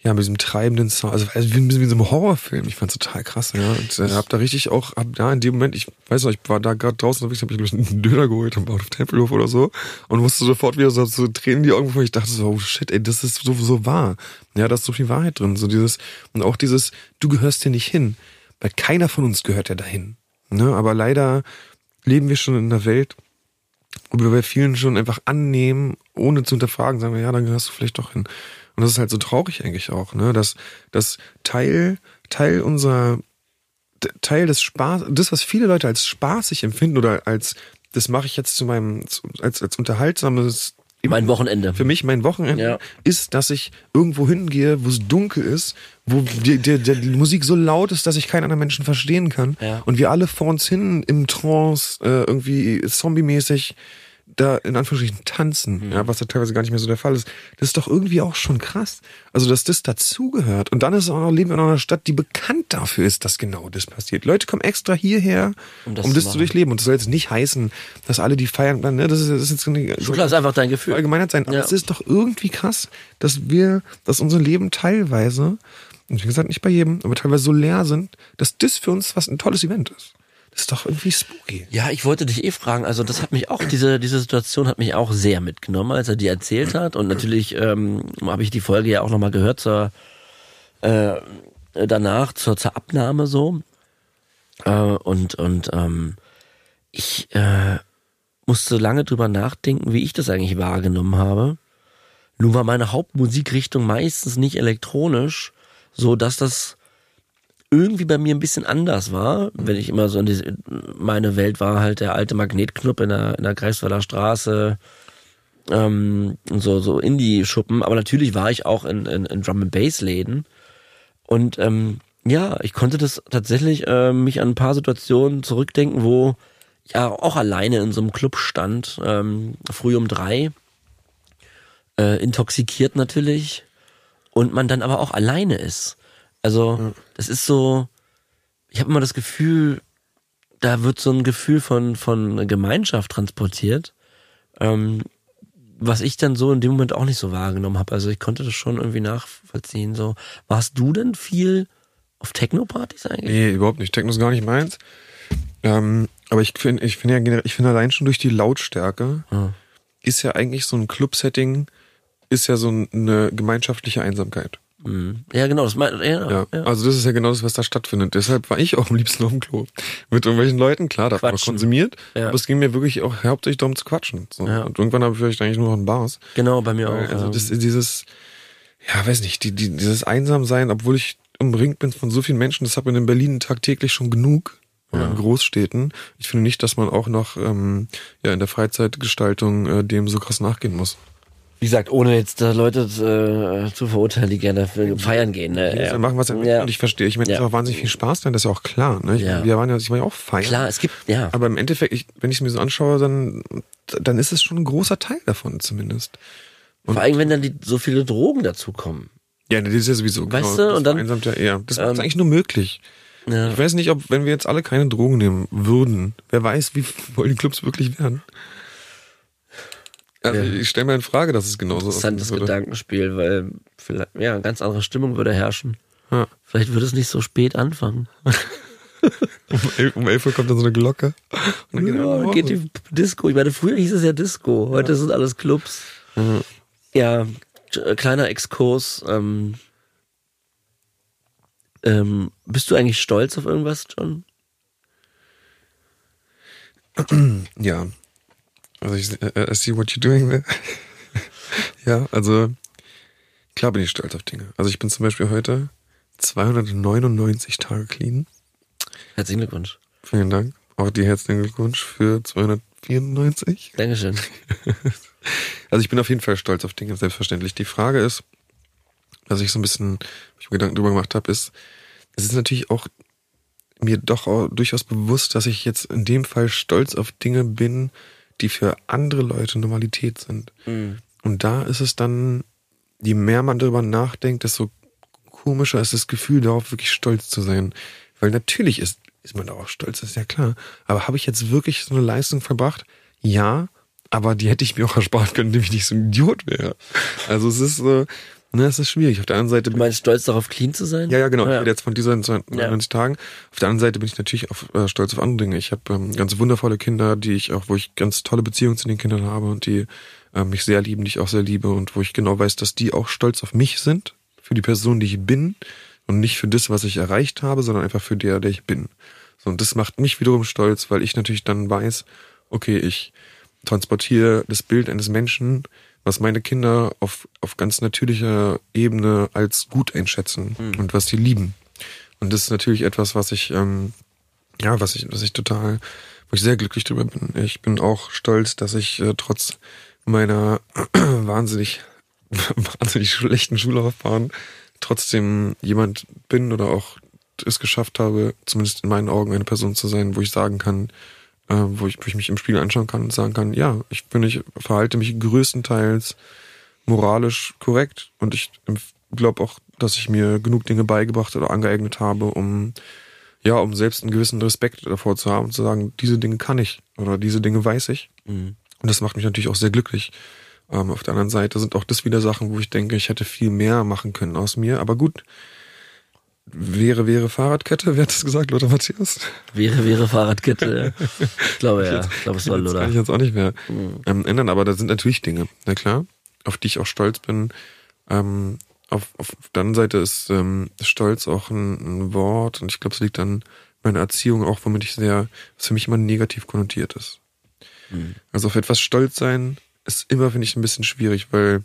ja, mit diesem treibenden Sound, also, also ein bisschen wie so einem Horrorfilm. Ich fand's total krass, ja. Und äh, hab da richtig auch, hab da in dem Moment, ich weiß noch, ich war da gerade draußen hab ich glaub ich einen Döner geholt am Bahnhof Tempelhof oder so und musste sofort wieder so, so Tränen in die Augen, wo ich dachte so, oh shit, ey, das ist so, so wahr. Ja, da ist so viel Wahrheit drin. So dieses, und auch dieses, du gehörst hier nicht hin. Weil keiner von uns gehört ja dahin. Ne? Aber leider leben wir schon in einer Welt, wo wir bei vielen schon einfach annehmen, ohne zu hinterfragen, sagen wir, ja, dann gehörst du vielleicht doch hin. Und das ist halt so traurig eigentlich auch, ne, dass, dass Teil, Teil unserer, Teil des Spaß, das, was viele Leute als spaßig empfinden oder als, das mache ich jetzt zu meinem, als, als unterhaltsames, Mein Wochenende. für mich mein Wochenende Ja. ist, dass ich irgendwo hingehe, wo es dunkel ist, wo die, die, die, Musik so laut ist, dass ich keinen anderen Menschen verstehen kann. Ja. Und wir alle vor uns hin im Trance, äh, irgendwie zombie-mäßig da in Anführungsstrichen tanzen, Mhm. ja, was ja teilweise gar nicht mehr so der Fall ist. Das ist doch irgendwie auch schon krass. Also, dass das dazugehört. Und dann ist es auch noch, leben wir in einer Stadt, die bekannt dafür ist, dass genau das passiert. Leute kommen extra hierher, Um um das das, zu durchleben. Und das soll jetzt nicht heißen, dass alle die feiern, ne, das ist, das ist jetzt eine, Klar, ist einfach dein Gefühl. Allgemeinheit sein. Aber Ja. es ist doch irgendwie krass, dass wir, dass unser Leben teilweise, und wie gesagt, nicht bei jedem, aber teilweise so leer sind, dass das für uns was ein tolles Event ist. Ist doch irgendwie spooky. Ja, ich wollte dich eh fragen, also das hat mich auch, diese, diese Situation hat mich auch sehr mitgenommen, als er die erzählt hat. Und natürlich ähm, habe ich die Folge ja auch nochmal gehört zur äh, danach, zur, zur Abnahme so. Äh, und und ähm, ich äh, musste lange drüber nachdenken, wie ich das eigentlich wahrgenommen habe. Nun war meine Hauptmusikrichtung meistens nicht elektronisch, so dass das irgendwie bei mir ein bisschen anders war, wenn ich immer so in diese, meine Welt war halt der alte Magnetknopf in der, in der Greifswalder Straße, ähm, so, so Indie-Schuppen, aber natürlich war ich auch in, in, in Drum and Bass Läden und ähm, ja, ich konnte das tatsächlich äh, mich an ein paar Situationen zurückdenken, wo ich ja auch alleine in so einem Club stand, ähm, früh um drei, äh, intoxikiert natürlich. Und man dann aber auch alleine ist. Also das ist so, ich habe immer das Gefühl, da wird so ein Gefühl von von Gemeinschaft transportiert, ähm, was ich dann so in dem Moment auch nicht so wahrgenommen habe. Also ich konnte das schon irgendwie nachvollziehen. So, warst du denn viel auf Techno-Partys eigentlich? Nee, überhaupt nicht. Techno ist gar nicht meins. Ähm, aber ich finde, ich finde ja generell, ich finde allein schon durch die Lautstärke Ja. ist ja eigentlich so ein Club-Setting, ist ja so eine gemeinschaftliche Einsamkeit. Mhm. Ja, genau, das meint, ja, Ja. ja. Also das ist ja genau das, was da stattfindet. Deshalb war ich auch am liebsten auf dem Klo. Mit irgendwelchen Leuten, klar, da hat man konsumiert, Ja. aber es ging mir wirklich auch hauptsächlich darum zu quatschen. So. Ja. Und irgendwann habe ich vielleicht eigentlich nur noch einen Bars. Genau, bei mir auch. Also das, dieses, ja, weiß nicht, die, die, dieses Einsamsein, obwohl ich umringt bin von so vielen Menschen, das hat man in Berlin tagtäglich schon genug. Oder in Großstädten. Ich finde nicht, dass man auch noch ähm, ja in der Freizeitgestaltung äh, dem so krass nachgehen muss. Wie gesagt, ohne jetzt da Leute äh, zu verurteilen, die gerne feiern gehen. Ne? Ja. soll machen, was möchte. Ja. Und ich verstehe, ich meine, es Ja. ist auch wahnsinnig viel Spaß dran, das ist ja auch klar. Ne? Ich, Ja. Wir waren ja, ich war ja auch feiern. Klar, es gibt, ja. Aber im Endeffekt, ich, wenn ich es mir so anschaue, dann, dann ist es schon ein großer Teil davon zumindest. Vor allem, wenn dann die, so viele Drogen dazukommen. Ja, das ist ja sowieso. Weißt genau, du, das und dann- ja eher. Das ähm, ist eigentlich nur möglich. Ja. Ich weiß nicht, ob, wenn wir jetzt alle keine Drogen nehmen würden, wer weiß, wie voll die Clubs wirklich werden. Also Ja. ich stelle mir in Frage, dass es genauso Interessantes aussehen würde. Gedankenspiel, weil vielleicht, ja, eine ganz andere Stimmung würde herrschen. Ja. Vielleicht würde es nicht so spät anfangen. Um elf, um elf Uhr kommt dann so eine Glocke. Und dann geht Ja, nach geht die Disco. Ich meine, früher hieß es ja Disco. Heute sind alles Clubs. Ja, t- äh, kleiner Exkurs. Ähm, ähm, bist du eigentlich stolz auf irgendwas, John? Ja. Also ich äh, I see what you're doing there. ja, also klar bin ich stolz auf Dinge. Also ich bin zum Beispiel heute 299 Tage clean. Herzlichen Glückwunsch. Vielen Dank. Auch dir herzlichen Glückwunsch für 294. Dankeschön. Also ich bin auf jeden Fall stolz auf Dinge, selbstverständlich. Die Frage ist, was ich so ein bisschen, ich mir Gedanken drüber gemacht habe, ist, es ist natürlich auch mir doch auch durchaus bewusst, dass ich jetzt in dem Fall stolz auf Dinge bin, die für andere Leute Normalität sind. Und da ist es dann, je mehr man darüber nachdenkt, desto komischer ist das Gefühl, darauf wirklich stolz zu sein. Weil natürlich ist, ist man darauf stolz, das ist ja klar. Aber habe ich jetzt wirklich so eine Leistung verbracht? Ja, aber die hätte ich mir auch ersparen können, indem ich nicht so ein Idiot wäre. Also es ist so, ne, es ist schwierig. Auf der anderen Seite Du meinst stolz darauf, clean zu sein? ja, ja, genau. Ich Ja. rede jetzt von diesen 92 Tagen. Auf der anderen Seite bin ich natürlich auf, äh, stolz auf andere Dinge. Ich habe ähm, ganz wundervolle Kinder, die ich auch, wo ich ganz tolle Beziehungen zu den Kindern habe und die äh, mich sehr lieben, die ich auch sehr liebe und wo ich genau weiß, dass die auch stolz auf mich sind, für die Person, die ich bin und nicht für das, was ich erreicht habe, sondern einfach für der, der ich bin. So, und das macht mich wiederum stolz, weil ich natürlich dann weiß, okay, ich transportiere das Bild eines Menschen, was meine Kinder auf, auf ganz natürlicher Ebene als gut einschätzen und was sie lieben. Und das ist natürlich etwas, was ich, ähm, ja, was ich, was ich total, wo ich sehr glücklich drüber bin. Ich bin auch stolz, dass ich äh, trotz meiner wahnsinnig, wahnsinnig schlechten Schullaufbahn trotzdem jemand bin oder auch es geschafft habe, zumindest in meinen Augen eine Person zu sein, wo ich sagen kann, äh, wo, ich, wo ich mich im Spiegel anschauen kann und sagen kann, ja, ich bin, ich verhalte mich größtenteils moralisch korrekt und ich glaube auch, dass ich mir genug Dinge beigebracht oder angeeignet habe, um ja, um selbst einen gewissen Respekt davor zu haben und zu sagen, diese Dinge kann ich oder diese Dinge weiß ich. Mhm. Und das macht mich natürlich auch sehr glücklich. Ähm, auf der anderen Seite sind auch das wieder Sachen, wo ich denke, ich hätte viel mehr machen können aus mir. Aber gut, wäre, wäre Fahrradkette, wer hat das gesagt, Lothar Matthias? Wäre, wäre Fahrradkette. ja. Ich glaube, ja. Ich glaube, es war Das Lothar. kann ich jetzt auch nicht mehr Mhm. ähm, ändern, aber da sind natürlich Dinge, na klar, auf die ich auch stolz bin. Ähm, auf, auf der anderen Seite ist ähm, Stolz auch ein, ein Wort und ich glaube, es liegt an meiner Erziehung auch, womit ich sehr, was für mich immer negativ konnotiert ist. Mhm. Also auf etwas stolz sein ist immer, finde ich, ein bisschen schwierig, weil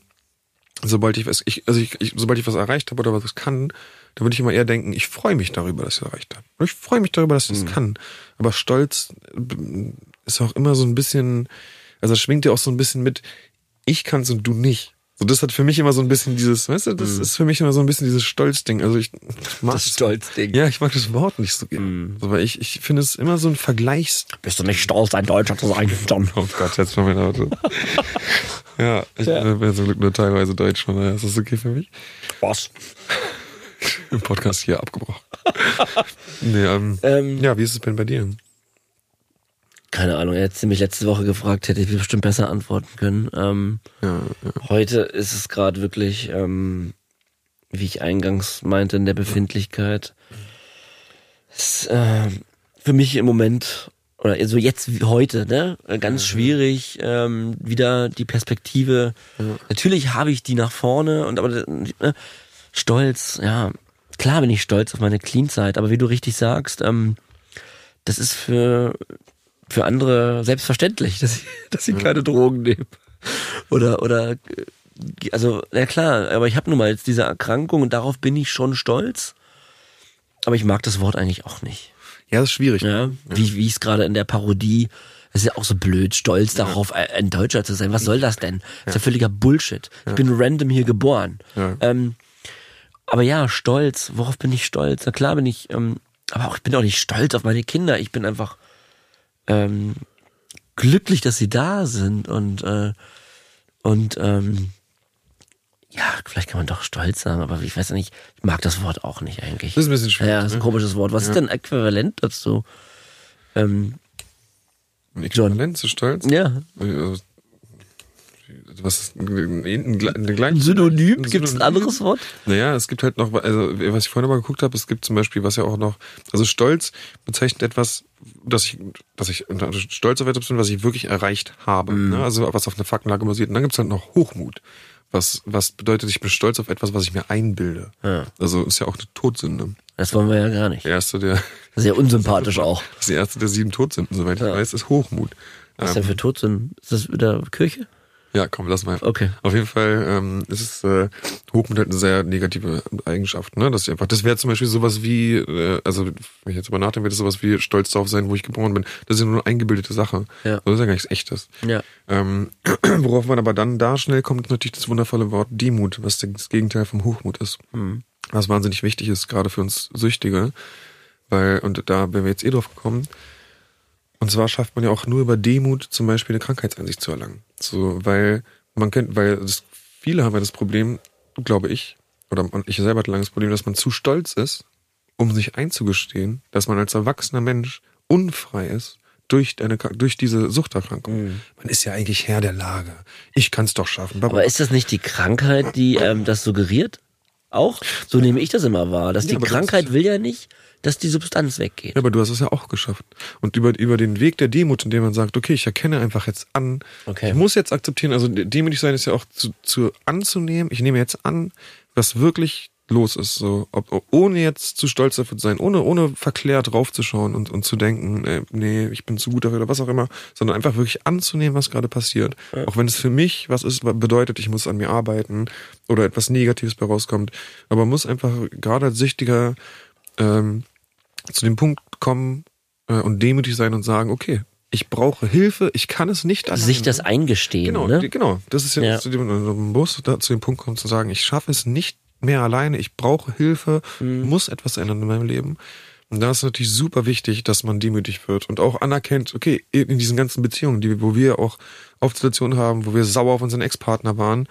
sobald ich was, ich, also ich, ich, sobald ich was erreicht habe oder was kann, Da würde ich immer eher denken, ich freue mich darüber, dass ich es erreicht habe. Ich freue mich darüber, dass ich es Mhm. kann. Aber Stolz äh, ist auch immer so ein bisschen, also schwingt ja auch so ein bisschen mit, ich kann's und du nicht. So, das hat für mich immer so ein bisschen dieses, weißt du, das ist für mich immer so ein bisschen dieses Stolzding. Also ich mag. Das Stolzding. Ja, ich mag das Wort nicht so gerne. So, weil ich, ich finde es immer so ein Vergleichs. Bist du nicht stolz, ein Deutscher zu sein? Oh Gott, jetzt mal mein Auto. ja, ich Ja. bin zum Glück nur teilweise Deutsch, von daher ist das okay für mich. Was? Im Podcast hier abgebrochen. nee, ähm, Ähm, ja, wie ist es denn bei dir? Keine Ahnung, er hätte mich letzte Woche gefragt, hätte ich bestimmt besser antworten können. Ähm, Ja, ja. Heute ist es gerade wirklich, ähm, wie ich eingangs meinte, in der Befindlichkeit. Es, äh, für mich im Moment, oder so jetzt wie heute, ne, ganz schwierig, ähm, wieder die Perspektive. Natürlich habe ich die nach vorne und aber äh, stolz, ja, klar bin ich stolz auf meine Clean-Zeit, aber wie du richtig sagst, ähm, das ist für für andere selbstverständlich, dass sie, dass sie keine Drogen nehmen. Oder, oder, äh, also, ja klar, aber ich habe nun mal jetzt diese Erkrankung und darauf bin ich schon stolz. Aber ich mag das Wort eigentlich auch nicht. ja, das ist schwierig. Ja, wie, wie es gerade in der Parodie, das ist ja auch so blöd, stolz darauf, äh, ein Deutscher zu sein. Was soll das denn? Das ist ja völliger Bullshit. Ich bin random hier geboren. Ja. Ähm, aber ja, stolz, worauf bin ich stolz? Na klar bin ich, ähm, aber auch ich bin auch nicht stolz auf meine Kinder. Ich bin einfach ähm, glücklich, dass sie da sind und äh, und ähm, ja, vielleicht kann man doch stolz sagen, aber ich weiß ja nicht, ich mag das Wort auch nicht eigentlich. Das ist ein bisschen schwierig. Ja, das ist ein ne? komisches Wort. Was ist denn äquivalent dazu? Ähm, Ein Äquivalent zu stolz? ja, Äh, Was ist ein, ein, ein, ein, Synonym? Gibt es ein anderes Wort? Naja, es gibt halt noch, also was ich vorhin mal geguckt habe, es gibt zum Beispiel, was ja auch noch, also Stolz bezeichnet etwas, dass ich, dass ich stolz auf etwas bin, was ich wirklich erreicht habe. Mhm. Ne? Also was auf einer Faktenlage basiert. Und dann gibt's halt noch Hochmut. Was, was bedeutet, ich bin stolz auf etwas, was ich mir einbilde. Ja. Also ist ja auch eine Todsünde. Das wollen wir ja gar nicht. Der erste, der, Sehr unsympathisch auch. das ist erste der sieben Todsünden, soweit Ja. ich weiß, ist Hochmut. Was Ähm, denn für Todsünden? Ist das wieder Kirche? Ja, komm, lass mal. Okay. Auf jeden Fall ähm, ist es äh, Hochmut halt eine sehr negative Eigenschaft, ne? Dass ich einfach, das wäre zum Beispiel sowas wie, äh, also wenn ich jetzt über nachdenke, wäre das sowas wie stolz darauf sein, wo ich geboren bin. Das ist ja nur eine eingebildete Sache. Ja. Das ist ja gar nichts echtes. Ja. Ähm, worauf man aber dann da schnell kommt, ist natürlich das wundervolle Wort Demut, was das Gegenteil vom Hochmut ist. Was wahnsinnig wichtig ist, gerade für uns Süchtige. Weil, und da wären wir jetzt eh drauf gekommen, und zwar schafft man ja auch nur über Demut zum Beispiel eine Krankheitseinsicht zu erlangen. So, weil man kennt, weil das, viele haben ja das Problem, glaube ich, oder ich selber hatte lange das Problem, dass man zu stolz ist, um sich einzugestehen, dass man als erwachsener Mensch unfrei ist durch eine, durch diese Suchterkrankung. Man ist ja eigentlich Herr der Lage. Ich kann es doch schaffen. Aber ist das nicht die Krankheit, die ähm, das suggeriert? Auch? So nehme ich das immer wahr. Dass Ja, die das Krankheit ist- will ja nicht, dass die Substanz weggeht. Ja, aber du hast es ja auch geschafft. Und über, über den Weg der Demut, indem man sagt, okay, ich erkenne einfach jetzt an, Okay. ich muss jetzt akzeptieren, also demütig sein ist ja auch zu, zu anzunehmen, ich nehme jetzt an, was wirklich los ist, so, ob, ohne jetzt zu stolz dafür zu sein, ohne, ohne verklärt draufzuschauen und, und zu denken, äh, nee, ich bin zu gut dafür oder was auch immer, sondern einfach wirklich anzunehmen, was gerade passiert. Auch wenn es für mich was ist, was bedeutet, ich muss an mir arbeiten oder etwas Negatives bei rauskommt. Aber man muss einfach gerade als Süchtiger ähm, zu dem Punkt kommen äh, und demütig sein und sagen, okay, ich brauche Hilfe, ich kann es nicht alleine. Sich das eingestehen, genau, ne? genau. Das ist ja, Ja. Zu dem, man muss da zu dem Punkt kommen zu sagen, ich schaffe es nicht mehr alleine, ich brauche Hilfe, Mhm. muss etwas ändern in meinem Leben. Und da ist natürlich super wichtig, dass man demütig wird und auch anerkennt, okay, in diesen ganzen Beziehungen, die, wo wir auch oft Situationen haben, wo wir sauer auf unseren Ex-Partner waren,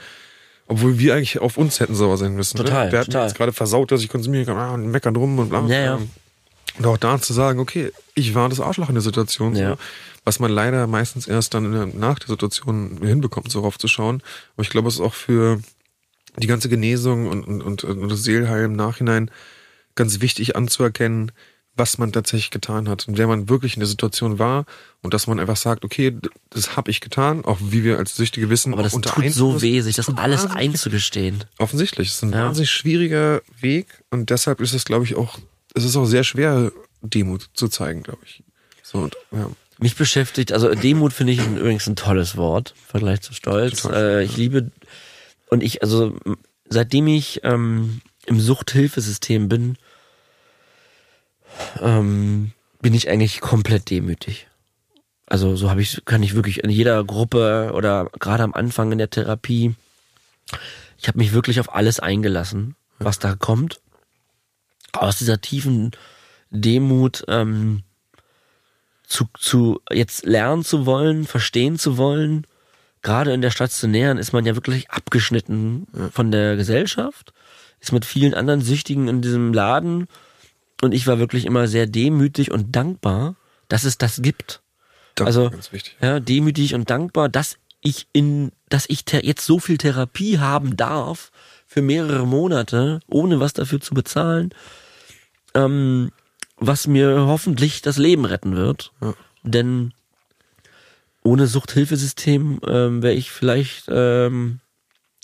obwohl wir eigentlich auf uns hätten sauer sein müssen. Total, ne? Der hat mir total. jetzt gerade versaut, dass ich konsumieren kann, ah, und meckern rum und bla. Ja, ja. Und auch da zu sagen, okay, ich war das Arschloch in der Situation, Ja. so, was man leider meistens erst dann nach der Situation hinbekommt, so raufzuschauen. Aber ich glaube, es ist auch für die ganze Genesung und, und, und, das Seelheil im Nachhinein ganz wichtig anzuerkennen, was man tatsächlich getan hat und wer man wirklich in der Situation war und dass man einfach sagt, okay, das habe ich getan, auch wie wir als Süchtige wissen, Aber das tut so Einfluss. weh, sich das alles einzugestehen. Offensichtlich. Es ist ein Ja. wahnsinnig schwieriger Weg und deshalb ist es, glaube ich, auch, es ist auch sehr schwer, Demut zu zeigen, glaube ich. So, und, ja. Mich beschäftigt, also Demut finde ich übrigens ein tolles Wort im Vergleich zu Stolz. Total, Äh, ich liebe und ich, also seitdem ich ähm, im Suchthilfesystem bin, ähm, bin ich eigentlich komplett demütig. Also so habe ich, kann ich wirklich in jeder Gruppe oder gerade am Anfang in der Therapie, ich habe mich wirklich auf alles eingelassen, was da kommt. Aus dieser tiefen Demut ähm, zu, zu jetzt lernen zu wollen, verstehen zu wollen. Gerade in der stationären ist man ja wirklich abgeschnitten von der Gesellschaft, ist mit vielen anderen Süchtigen in diesem Laden und ich war wirklich immer sehr demütig und dankbar, dass es das gibt. Das also ist ganz wichtig. ja, demütig und dankbar, dass ich in, dass ich jetzt so viel Therapie haben darf für mehrere Monate, ohne was dafür zu bezahlen, ähm, was mir hoffentlich das Leben retten wird. Ja. Denn ohne Suchthilfesystem ähm, wäre ich vielleicht ähm,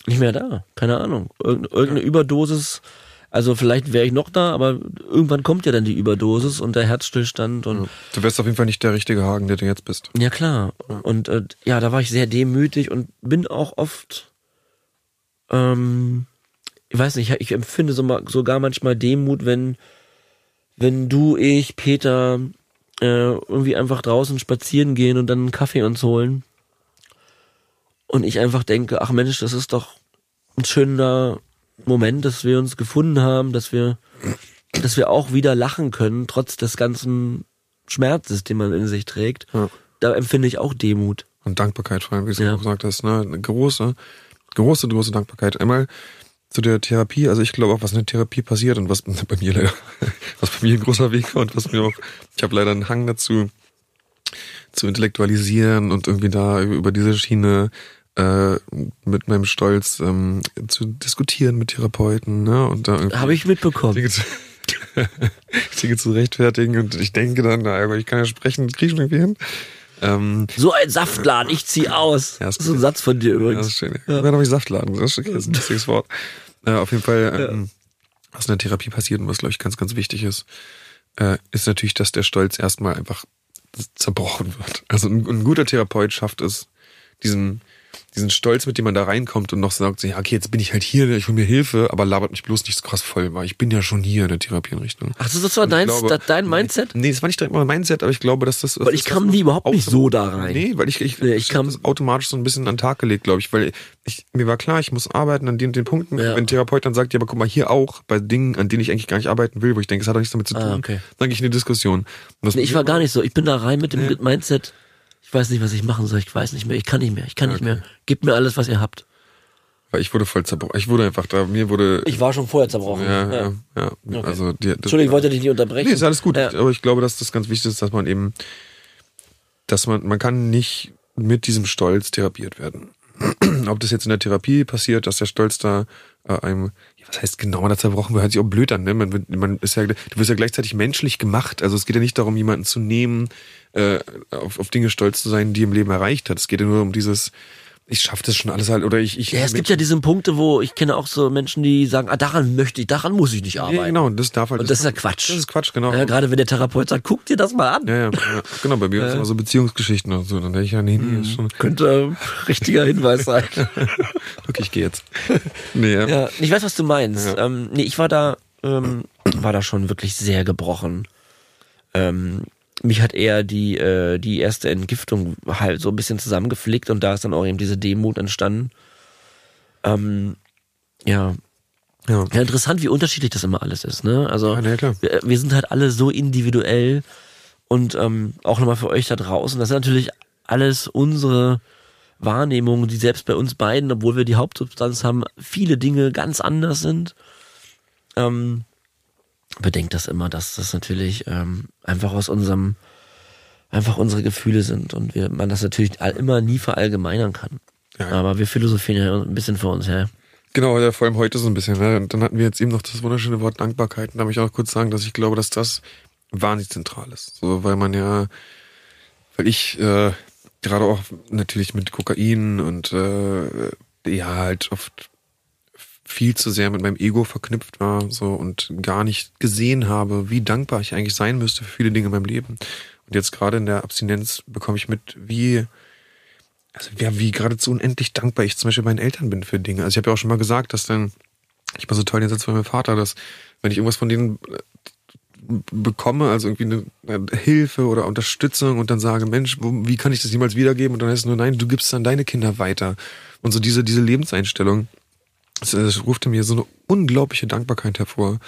nicht mehr da. Keine Ahnung. Irgend, irgendeine Überdosis. Also vielleicht wäre ich noch da, aber irgendwann kommt ja dann die Überdosis und der Herzstillstand und Du wärst auf jeden Fall nicht der richtige Hagen, der du jetzt bist. ja klar. Und äh, ja, da war ich sehr demütig und bin auch oft, ähm, ich weiß nicht, ich empfinde sogar manchmal Demut, wenn, wenn du, ich, Peter, äh, irgendwie einfach draußen spazieren gehen und dann einen Kaffee uns holen. Und ich einfach denke, ach Mensch, das ist doch ein schöner Moment, dass wir uns gefunden haben, dass wir, dass wir auch wieder lachen können, trotz des ganzen Schmerzes, den man in sich trägt. Ja. Da empfinde ich auch Demut. Und Dankbarkeit vor allem, wie du Ja. gesagt hast, ne? Eine große, große, große Dankbarkeit. Einmal zu der Therapie, also ich glaube auch, was in der Therapie passiert und was bei mir leider, was bei mir ein großer Weg war und was mir auch, ich habe leider einen Hang dazu, zu intellektualisieren und irgendwie da über diese Schiene äh, mit meinem Stolz ähm, zu diskutieren mit Therapeuten, ne? Und da irgendwie Habe ich mitbekommen. Dinge zu, Dinge zu rechtfertigen und ich denke dann, na, aber ich kann ja sprechen, kriege ich irgendwie hin. Ähm, So ein Saftladen, ich zieh aus. Ja, das ist ein. Satz von dir Ja, das übrigens. ist schön. Ja. Dann habe ich Saftladen. Das ist, okay, das ist ein lustiges Wort. Äh, auf jeden Fall, ähm, was in der Therapie passiert und was, glaube ich, ganz, ganz wichtig ist, äh, ist natürlich, dass der Stolz erstmal einfach zerbrochen wird. Also ein, ein guter Therapeut schafft es, diesen, diesen Stolz, mit dem man da reinkommt und noch sagt, ja, okay, jetzt bin ich halt hier, ich hole mir Hilfe, aber labert mich bloß nicht so krass voll, weil ich bin ja schon hier in der Therapieeinrichtung. Ach, das war Und dein, glaube- dein Mindset? Nee, es war nicht direkt mein Mindset, aber ich glaube, dass das. Weil ich das, kam nie überhaupt nicht so da rein. Nee, weil ich, ich, Nee, ich ich kam- das automatisch so ein bisschen an den Tag gelegt, glaube ich, weil ich, mir war klar, ich muss arbeiten an den, den Punkten. Ja. Wenn ein Therapeut dann sagt, ja, aber guck mal, hier auch, bei Dingen, an denen ich eigentlich gar nicht arbeiten will, wo ich denke, es hat doch nichts damit zu tun, Ah, okay. dann gehe ich in die Diskussion. Und das- Nee, ich war gar nicht so. Ich bin da rein mit dem Ja. Mindset, ich weiß nicht, was ich machen soll, ich weiß nicht mehr, ich kann nicht mehr, ich kann nicht mehr. Gebt mir alles, was ihr habt. Weil ich wurde voll zerbrochen. Ich wurde einfach da, mir wurde. Ich war schon vorher zerbrochen. ja, ja, ja. Okay. Also, die, das, Entschuldigung, ich wollte dich nicht unterbrechen. Nee, ist alles gut. Ja. Aber ich glaube, dass das ganz wichtig ist, dass man eben, dass man, man kann nicht mit diesem Stolz therapiert werden. Ob das jetzt in der Therapie passiert, dass der Stolz da äh, einem, ja, was heißt genau, da zerbrochen wird, hört sich auch blöd an, ne? Man, man ist ja, du wirst ja gleichzeitig menschlich gemacht. Also es geht ja nicht darum, jemanden zu nehmen, äh, auf, auf Dinge stolz zu sein, die im Leben erreicht hat. Es geht ja nur um dieses, ich schaffe das schon alles halt, oder ich, ich Ja, es gibt ja diese Punkte, wo ich kenne auch so Menschen, die sagen, ah, daran möchte ich, daran muss ich nicht arbeiten. ja, genau, das darf halt. Und das ist ja Quatsch. Das ist Quatsch, genau. Ja, gerade wenn der Therapeut sagt, guck dir das mal an. Ja, ja, ja. genau, bei mir ist immer so Beziehungsgeschichten und so. Dann denke ich ja, nee, nee, ist schon. Könnte äh, richtiger Hinweis sein. Okay, ich gehe jetzt. Nee, ja. ja, ich weiß, was du meinst. Ja. Ähm, nee, ich war da, ähm, war da schon wirklich sehr gebrochen. Ähm, mich hat eher die, äh, die erste Entgiftung halt so ein bisschen zusammengeflickt und da ist dann auch eben diese Demut entstanden. Ähm, ja. ja. ja, interessant, wie unterschiedlich das immer alles ist, ne? Also, Ja, klar. wir, wir sind halt alle so individuell und ähm, auch nochmal für euch da draußen. Das sind natürlich alles unsere Wahrnehmungen, die selbst bei uns beiden, obwohl wir die Hauptsubstanz haben, viele Dinge ganz anders sind. Ähm, bedenkt das immer, dass das natürlich ähm, einfach aus unserem, einfach unsere Gefühle sind und wir, man das natürlich all, immer nie verallgemeinern kann. Ja. Aber wir philosophieren ja ein bisschen vor uns her. Genau, ja, vor allem heute so ein bisschen. Ne? Und dann hatten wir jetzt eben noch das wunderschöne Wort Dankbarkeit. Und da möchte ich auch kurz sagen, dass ich glaube, dass das wahnsinnig zentral ist. So, weil man ja, weil ich äh, gerade auch natürlich mit Kokain und äh, ja halt oft viel zu sehr mit meinem Ego verknüpft war so und gar nicht gesehen habe, wie dankbar ich eigentlich sein müsste für viele Dinge in meinem Leben. Und jetzt gerade in der Abstinenz bekomme ich mit, wie also ja, wie geradezu unendlich dankbar ich zum Beispiel meinen Eltern bin für Dinge. Also ich habe ja auch schon mal gesagt, dass dann ich war so toll den Satz von meinem Vater, dass wenn ich irgendwas von denen äh, bekomme, also irgendwie eine, Hilfe oder Unterstützung und dann sage, Mensch, wie kann ich das jemals wiedergeben? Und dann heißt es nur, nein, du gibst dann deine Kinder weiter. Und so diese, diese Lebenseinstellung, das, das ruft in mir so eine unglaubliche Dankbarkeit hervor.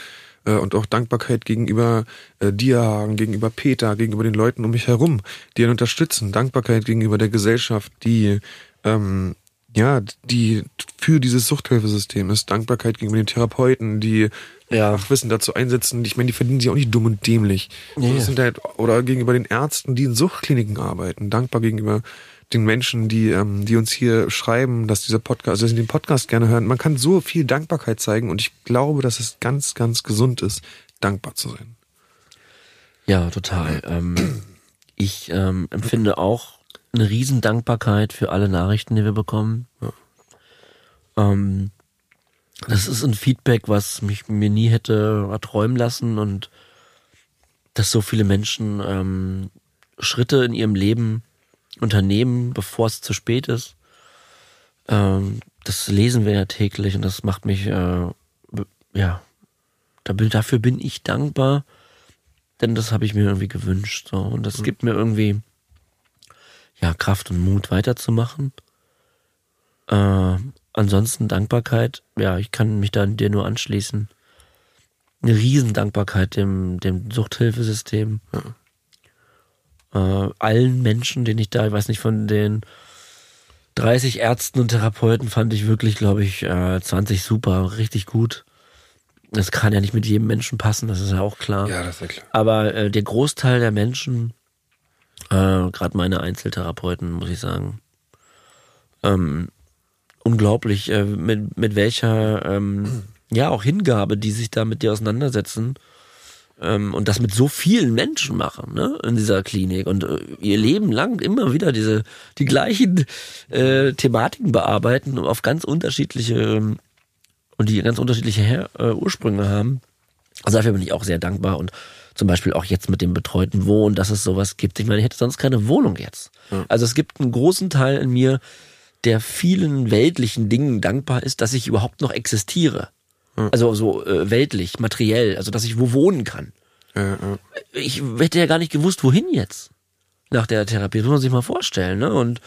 Äh, und auch Dankbarkeit gegenüber äh, dir, gegenüber Peter, gegenüber den Leuten um mich herum, die ihn unterstützen. Dankbarkeit gegenüber der Gesellschaft, die ähm, ja, die für dieses Suchthilfesystem ist. Dankbarkeit gegenüber den Therapeuten, die ja. Fachwissen dazu einsetzen. Ich meine, die verdienen sich auch nicht dumm und dämlich. Das sind halt, oder gegenüber den Ärzten, die in Suchtkliniken arbeiten. Dankbar gegenüber den Menschen, die, ähm, die uns hier schreiben, dass dieser Podcast, also dass sie den Podcast gerne hören. Man kann so viel Dankbarkeit zeigen und ich glaube, dass es ganz, ganz gesund ist, dankbar zu sein. Ja, total. Ähm, ich ähm, empfinde auch eine Riesendankbarkeit für alle Nachrichten, die wir bekommen. Ja. Ähm, das ist ein Feedback, was mich mir nie hätte erträumen lassen und dass so viele Menschen ähm, Schritte in ihrem Leben unternehmen, bevor es zu spät ist. Ähm, das lesen wir ja täglich und das macht mich, äh, ja, dafür bin ich dankbar, denn das habe ich mir irgendwie gewünscht. So. Und das mhm. gibt mir irgendwie ja, Kraft und Mut weiterzumachen. Äh, ansonsten Dankbarkeit, ja, ich kann mich da dir nur anschließen. Eine Riesendankbarkeit dem, dem Suchthilfesystem. Ja. Äh, allen Menschen, denen ich da, ich weiß nicht, von den 30 Ärzten und Therapeuten fand ich wirklich, glaube ich, äh, 20 super, richtig gut. Das kann ja nicht mit jedem Menschen passen, das ist ja auch klar. Ja, das ist ja klar. Aber äh, der Großteil der Menschen äh, Gerade meine Einzeltherapeuten, muss ich sagen. Ähm, unglaublich, äh, mit, mit welcher, ähm, ja, auch Hingabe, die sich da mit dir auseinandersetzen ähm, und das mit so vielen Menschen machen, ne, in dieser Klinik und äh, ihr Leben lang immer wieder diese, die gleichen äh, Thematiken bearbeiten und auf ganz unterschiedliche ähm, und die ganz unterschiedliche Her äh, Ursprünge haben. Also dafür bin ich auch sehr dankbar und zum Beispiel auch jetzt mit dem betreuten Wohnen, dass es sowas gibt. Ich meine, ich hätte sonst keine Wohnung jetzt. Ja. Also es gibt einen großen Teil in mir, der vielen weltlichen Dingen dankbar ist, dass ich überhaupt noch existiere. Ja. Also so äh, weltlich, materiell, also dass ich wo wohnen kann. Ja, ich hätte ja gar nicht gewusst, wohin jetzt nach der Therapie. Das muss man sich mal vorstellen. Ne? Und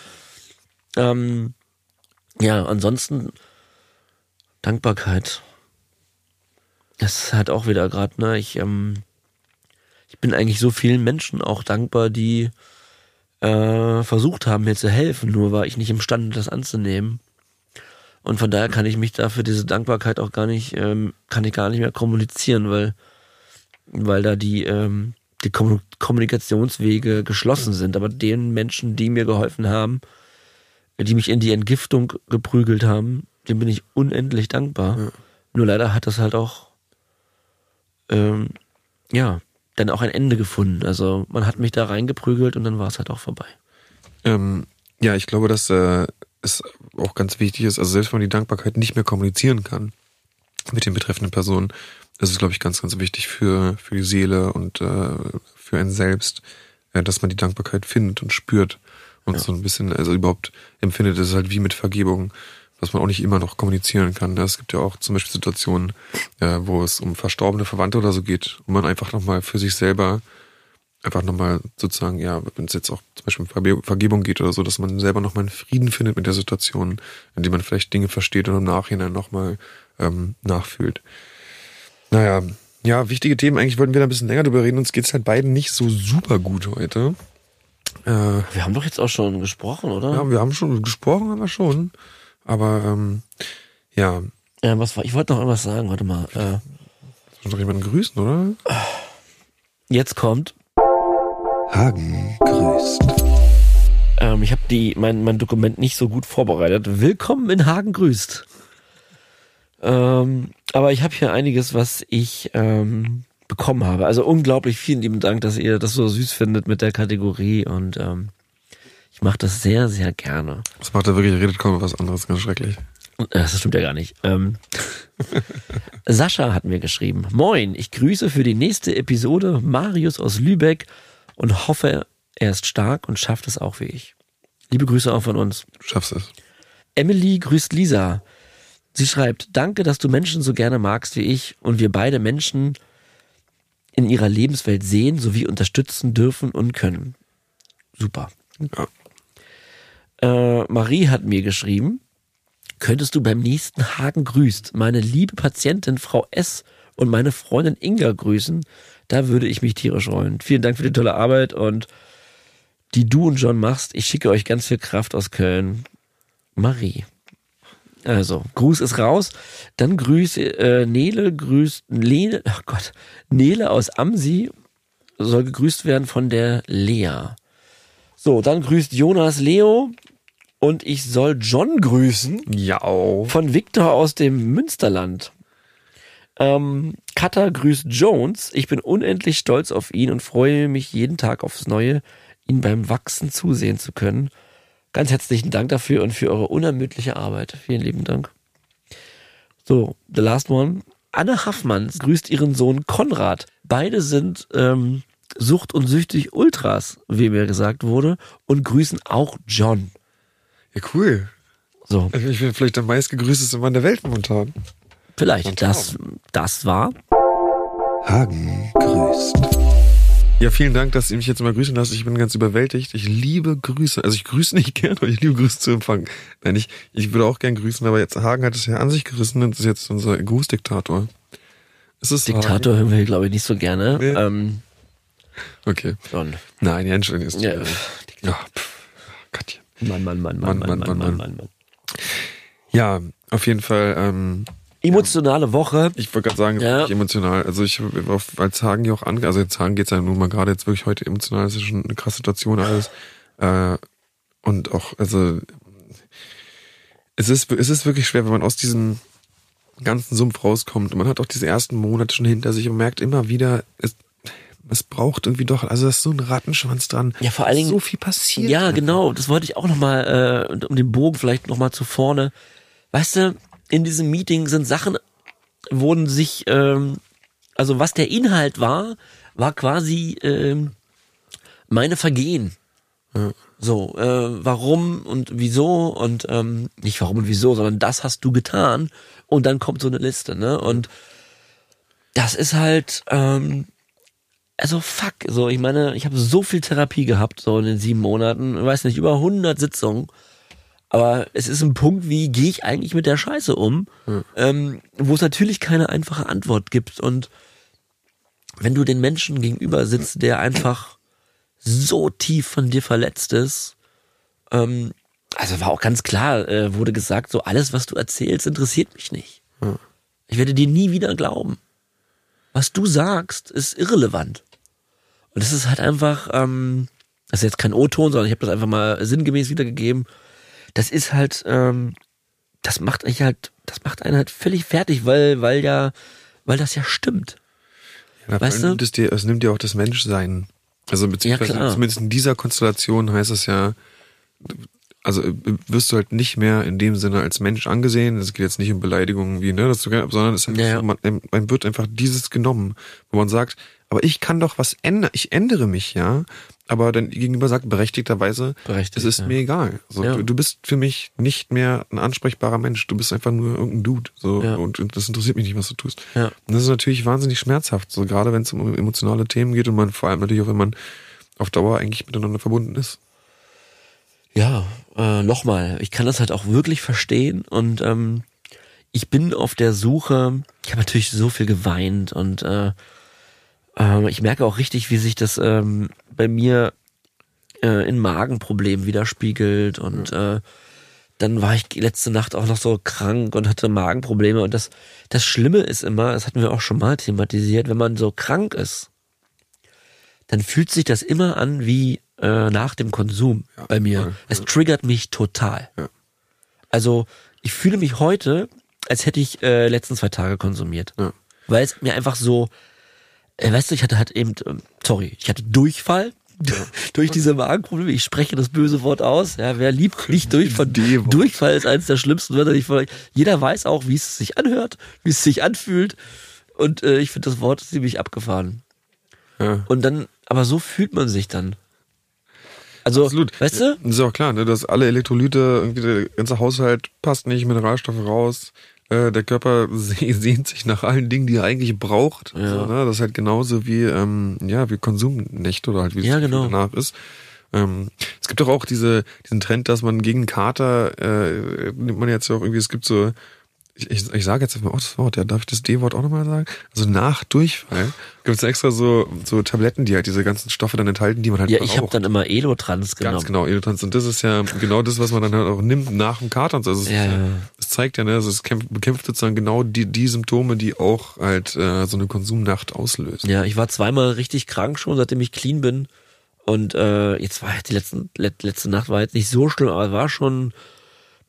ähm, ja, ansonsten Dankbarkeit. Das hat auch wieder gerade, ne, ich ähm, ich bin eigentlich so vielen Menschen auch dankbar, die äh, versucht haben, mir zu helfen, nur war ich nicht imstande, das anzunehmen. Und von daher kann ich mich dafür diese Dankbarkeit auch gar nicht, ähm, kann ich gar nicht mehr kommunizieren, weil, weil da die, ähm, die Kommunikationswege geschlossen sind. Aber den Menschen, die mir geholfen haben, die mich in die Entgiftung geprügelt haben, dem bin ich unendlich dankbar. Ja. Nur leider hat das halt auch, ähm, ja, dann auch ein Ende gefunden. Also man hat mich da reingeprügelt und dann war es halt auch vorbei. Ähm, ja, ich glaube, dass äh, es auch ganz wichtig ist, also selbst wenn man die Dankbarkeit nicht mehr kommunizieren kann mit den betreffenden Personen, ist es, glaube ich, ganz, ganz wichtig für, für die Seele und äh, für einen selbst, äh, dass man die Dankbarkeit findet und spürt und ja. so ein bisschen, also überhaupt empfindet. Es ist halt wie mit Vergebung was man auch nicht immer noch kommunizieren kann. Es gibt ja auch zum Beispiel Situationen, äh, wo es um verstorbene Verwandte oder so geht, wo man einfach nochmal für sich selber einfach nochmal sozusagen, ja, wenn es jetzt auch zum Beispiel um Vergebung geht oder so, dass man selber nochmal einen Frieden findet mit der Situation, in dem man vielleicht Dinge versteht und im Nachhinein nochmal ähm, nachfühlt. Naja, ja, wichtige Themen. Eigentlich wollten wir da ein bisschen länger drüber reden. Uns geht's halt beiden nicht so super gut heute. Äh, wir haben doch jetzt auch schon gesprochen, oder? Ja, wir haben schon gesprochen, haben wir schon. Aber ähm, ja. Ja, was war? Ich wollte noch irgendwas sagen, warte mal. Äh, doch jemanden grüßen, oder? Jetzt kommt. Hagen grüßt. Ähm, ich habe die mein, mein Dokument nicht so gut vorbereitet. Willkommen in Hagen grüßt. Ähm, aber ich habe hier einiges, was ich ähm, bekommen habe. Also unglaublich vielen lieben Dank, dass ihr das so süß findet mit der Kategorie und ähm, ich mache das sehr, sehr gerne. Das macht er wirklich, redet kaum was anderes, ganz schrecklich. Das stimmt ja gar nicht. Ähm, Sascha hat mir geschrieben, Moin, ich grüße für die nächste Episode Marius aus Lübeck und hoffe, er ist stark und schafft es auch wie ich. Liebe Grüße auch von uns. Du schaffst es. Emily grüßt Lisa. Sie schreibt, danke, dass du Menschen so gerne magst wie ich und wir beide Menschen in ihrer Lebenswelt sehen sowie unterstützen dürfen und können. Super. Ja. Äh, Marie hat mir geschrieben, könntest du beim nächsten Hagen grüßt meine liebe Patientin Frau S. und meine Freundin Inga grüßen? Da würde ich mich tierisch freuen. Vielen Dank für die tolle Arbeit und die du und John machst. Ich schicke euch ganz viel Kraft aus Köln. Marie. Also, Gruß ist raus. Dann grüße äh, Nele, grüßt Lene, ach Gott, Nele aus Amsi soll gegrüßt werden von der Lea. So, dann grüßt Jonas Leo und ich soll John grüßen Ja. von Victor aus dem Münsterland. Ähm, Katha grüßt Jones. Ich bin unendlich stolz auf ihn und freue mich jeden Tag aufs Neue, ihn beim Wachsen zusehen zu können. Ganz herzlichen Dank dafür und für eure unermüdliche Arbeit. Vielen lieben Dank. So, the last one. Anne Haffmann grüßt ihren Sohn Konrad. Beide sind ähm, Sucht und Süchtig Ultras, wie mir gesagt wurde, und grüßen auch John. Ja, cool. So, Also Ich bin vielleicht der meistgegrüßteste Mann der Welt momentan. Vielleicht das, das war Hagen grüßt. Ja, vielen Dank, dass ihr mich jetzt mal grüßen lasst. Ich bin ganz überwältigt. Ich liebe Grüße. Also ich grüße nicht gern, aber ich liebe Grüße zu empfangen. Nein, ich, ich würde auch gern grüßen, aber jetzt Hagen hat es ja an sich gerissen und ist jetzt unser Grußdiktator. Ist es Diktator hören wir, glaube ich, nicht so gerne. Nee. Ähm, Hagen? Okay. John. Nein, ja, Entschuldigung. Ist Ja, ja, ja pff, Gottchen. Mann, Mann, Mann, Mann, Mann, Mann, Mann, Mann, Mann, Mann, Mann. Mann, Mann. Ja, auf jeden Fall. Ähm, Emotionale Woche. ich wollte gerade sagen, Ja. wirklich emotional. Also ich auf, als Hagen hier auch ange, also jetzt Hagen geht's ja nun mal gerade jetzt wirklich heute emotional. Das ist schon eine krasse Situation alles. Äh, und auch, also es ist, es ist wirklich schwer, wenn man aus diesem ganzen Sumpf rauskommt. Und man hat auch diese ersten Monate schon hinter sich und merkt immer wieder, es, es braucht irgendwie doch, also da ist so ein Rattenschwanz dran. Ja, vor allen Dingen- so viel passiert. Ja, genau. Das wollte ich auch nochmal, äh, um den Bogen vielleicht nochmal zu vorne. Weißt du, in diesem Meeting sind Sachen, wurden sich, ähm, also was der Inhalt war, war quasi ähm, meine Vergehen. So, äh, warum und wieso und ähm, nicht warum und wieso, sondern das hast du getan und dann kommt so eine Liste, ne? Und das ist halt, ähm, also fuck, so ich meine, ich habe so viel Therapie gehabt so in den sieben Monaten, ich weiß nicht, über 100 Sitzungen, aber es ist ein Punkt, wie gehe ich eigentlich mit der Scheiße um, ähm, wo es natürlich keine einfache Antwort gibt und wenn du den Menschen gegenüber sitzt, der einfach so tief von dir verletzt ist, ähm, also war auch ganz klar, äh, wurde gesagt, so alles, was du erzählst, interessiert mich nicht. Ich werde dir nie wieder glauben. Was du sagst, ist irrelevant. Und das ist halt einfach, ähm, das ist jetzt kein O-Ton, sondern ich habe das einfach mal sinngemäß wiedergegeben. Das ist halt, ähm, das macht eigentlich halt, das macht einen halt völlig fertig, weil, weil ja, weil das ja stimmt. Ja, Weißt du? dir, es nimmt dir auch das Menschsein. Also beziehungsweise klar. zumindest in dieser Konstellation heißt es ja, also äh, wirst du halt nicht mehr in dem Sinne als Mensch angesehen. Es geht jetzt nicht um Beleidigungen wie, ne, dass du, sondern es ist einfach Ja, ja. man, man wird einfach dieses genommen, wo man sagt, aber ich kann doch was ändern, ich ändere mich, ja. Aber dann gegenüber sagt berechtigterweise, Berechtigt, es ist ja. mir egal. So, du, du bist für mich nicht mehr ein ansprechbarer Mensch. Du bist einfach nur irgendein Dude. So, und, und das interessiert mich nicht, was du tust. Ja. Und das ist natürlich wahnsinnig schmerzhaft, so gerade wenn es um emotionale Themen geht und man vor allem natürlich auch, wenn man auf Dauer eigentlich miteinander verbunden ist. Ja, äh, nochmal, ich kann das halt auch wirklich verstehen und ähm, ich bin auf der Suche, ich habe natürlich so viel geweint und äh, äh, ich merke auch richtig, wie sich das ähm, bei mir äh, in Magenproblemen widerspiegelt und äh, dann war ich letzte Nacht auch noch so krank und hatte Magenprobleme und das, das Schlimme ist immer, das hatten wir auch schon mal thematisiert, wenn man so krank ist, dann fühlt sich das immer an wie äh, nach dem Konsum bei mir. voll, es triggert mich total. Ja. Also ich fühle mich heute, als hätte ich äh, letzten zwei Tage konsumiert. Ja. Weil es mir einfach so, äh, weißt du, ich hatte halt eben, ähm, sorry, ich hatte Durchfall. Durch diese Magenprobleme, ich spreche das böse Wort aus. Ja, wer liebt nicht Durchfall? D-Wort. Durchfall ist eines der schlimmsten Wörter, die ich von Jeder weiß auch, wie es sich anhört, wie es sich anfühlt. Und äh, ich finde das Wort ziemlich abgefahren. Ja. Und dann, aber so fühlt man sich dann. Also, Absolut. weißt du? Das ist auch klar, ne, dass alle Elektrolyte, irgendwie der ganze Haushalt passt nicht, Mineralstoffe raus, äh, der Körper se- sehnt sich nach allen Dingen, die er eigentlich braucht. Ja. So, ne? Das ist halt genauso wie, ähm, ja, wie Konsumnächte oder halt wie Ja, das Gefühl genau. danach ist. Ähm, es gibt doch auch diese, diesen Trend, dass man gegen Kater, äh, nimmt man jetzt auch irgendwie, es gibt so, ich, ich, ich sage jetzt einfach auch das Wort, ja, darf ich das D-Wort auch nochmal sagen? Also nach Durchfall gibt es extra so, so Tabletten, die halt diese ganzen Stoffe dann enthalten, die man halt Ja, ich habe dann immer Elotrans genommen. Ganz genau, Elotrans. Und das ist ja genau das, was man dann halt auch nimmt nach dem Kater. Also es, Ja, ja. es zeigt ja, ne, also es kämpft, bekämpft sozusagen genau die, die Symptome, die auch halt äh, so eine Konsumnacht auslösen. Ja, ich war zweimal richtig krank schon, seitdem ich clean bin. Und äh, jetzt war die letzten, let, letzte Nacht war jetzt nicht so schlimm, aber war schon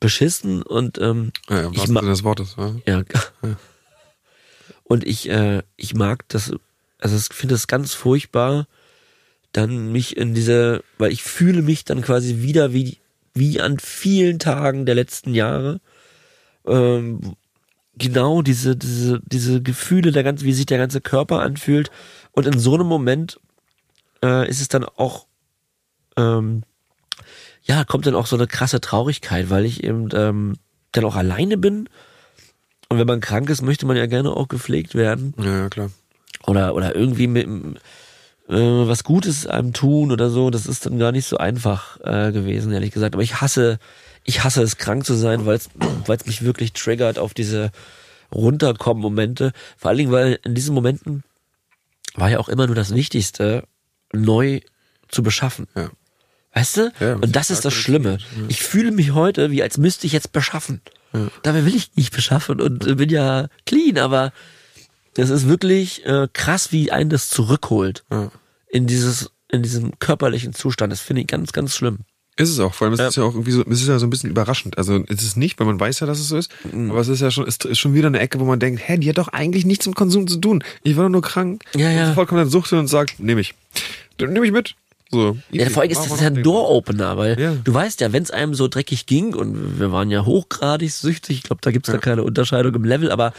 beschissen und ähm, Ja, ja, ich was ma- Sinne des Wortes, ja. ja. Und ich, äh, ich mag das, also ich finde es ganz furchtbar, dann mich in diese, weil ich fühle mich dann quasi wieder wie, wie an vielen Tagen der letzten Jahre. Ähm, genau diese, diese, diese Gefühle, der ganze, wie sich der ganze Körper anfühlt. Und in so einem Moment äh, ist es dann auch, ähm, ja, kommt dann auch so eine krasse Traurigkeit, weil ich eben ähm, dann auch alleine bin. Und wenn man krank ist, möchte man ja gerne auch gepflegt werden Ja, ja, klar. oder oder irgendwie mit äh, was Gutes einem tun oder so. Das ist dann gar nicht so einfach äh, gewesen, ehrlich gesagt. Aber ich hasse, ich hasse es, krank zu sein, weil es mich wirklich triggert auf diese runterkommen Momente. Vor allen Dingen, weil in diesen Momenten war ja auch immer nur das Wichtigste, neu zu beschaffen. Ja. Weißt du? Ja, Und das ist das Schlimme. Ich fühle mich heute, wie als müsste ich jetzt beschaffen. Dabei will ich nicht beschaffen und bin ja clean, aber das ist wirklich äh, krass, wie einen das zurückholt Ja. in dieses in diesem körperlichen Zustand. Das finde ich ganz, ganz schlimm. Ist es auch, vor allem es Ja. ist ja auch irgendwie so, es ist ja so ein bisschen überraschend. Also es ist nicht, weil man weiß ja, dass es so ist, Mhm. aber es ist ja schon, es ist schon wieder eine Ecke, wo man denkt, hä, die hat doch eigentlich nichts mit Konsum zu tun. Ich war doch nur krank. Ja, ja. Und sofort kommt dann Sucht und sagt, nehme ich. Nehme ich mit. So. Ja, vor allem ist das ja ein Door-Opener, weil Ja. du weißt ja, wenn es einem so dreckig ging und wir waren ja hochgradig süchtig, ich glaube, da gibt's da keine Unterscheidung im Level, aber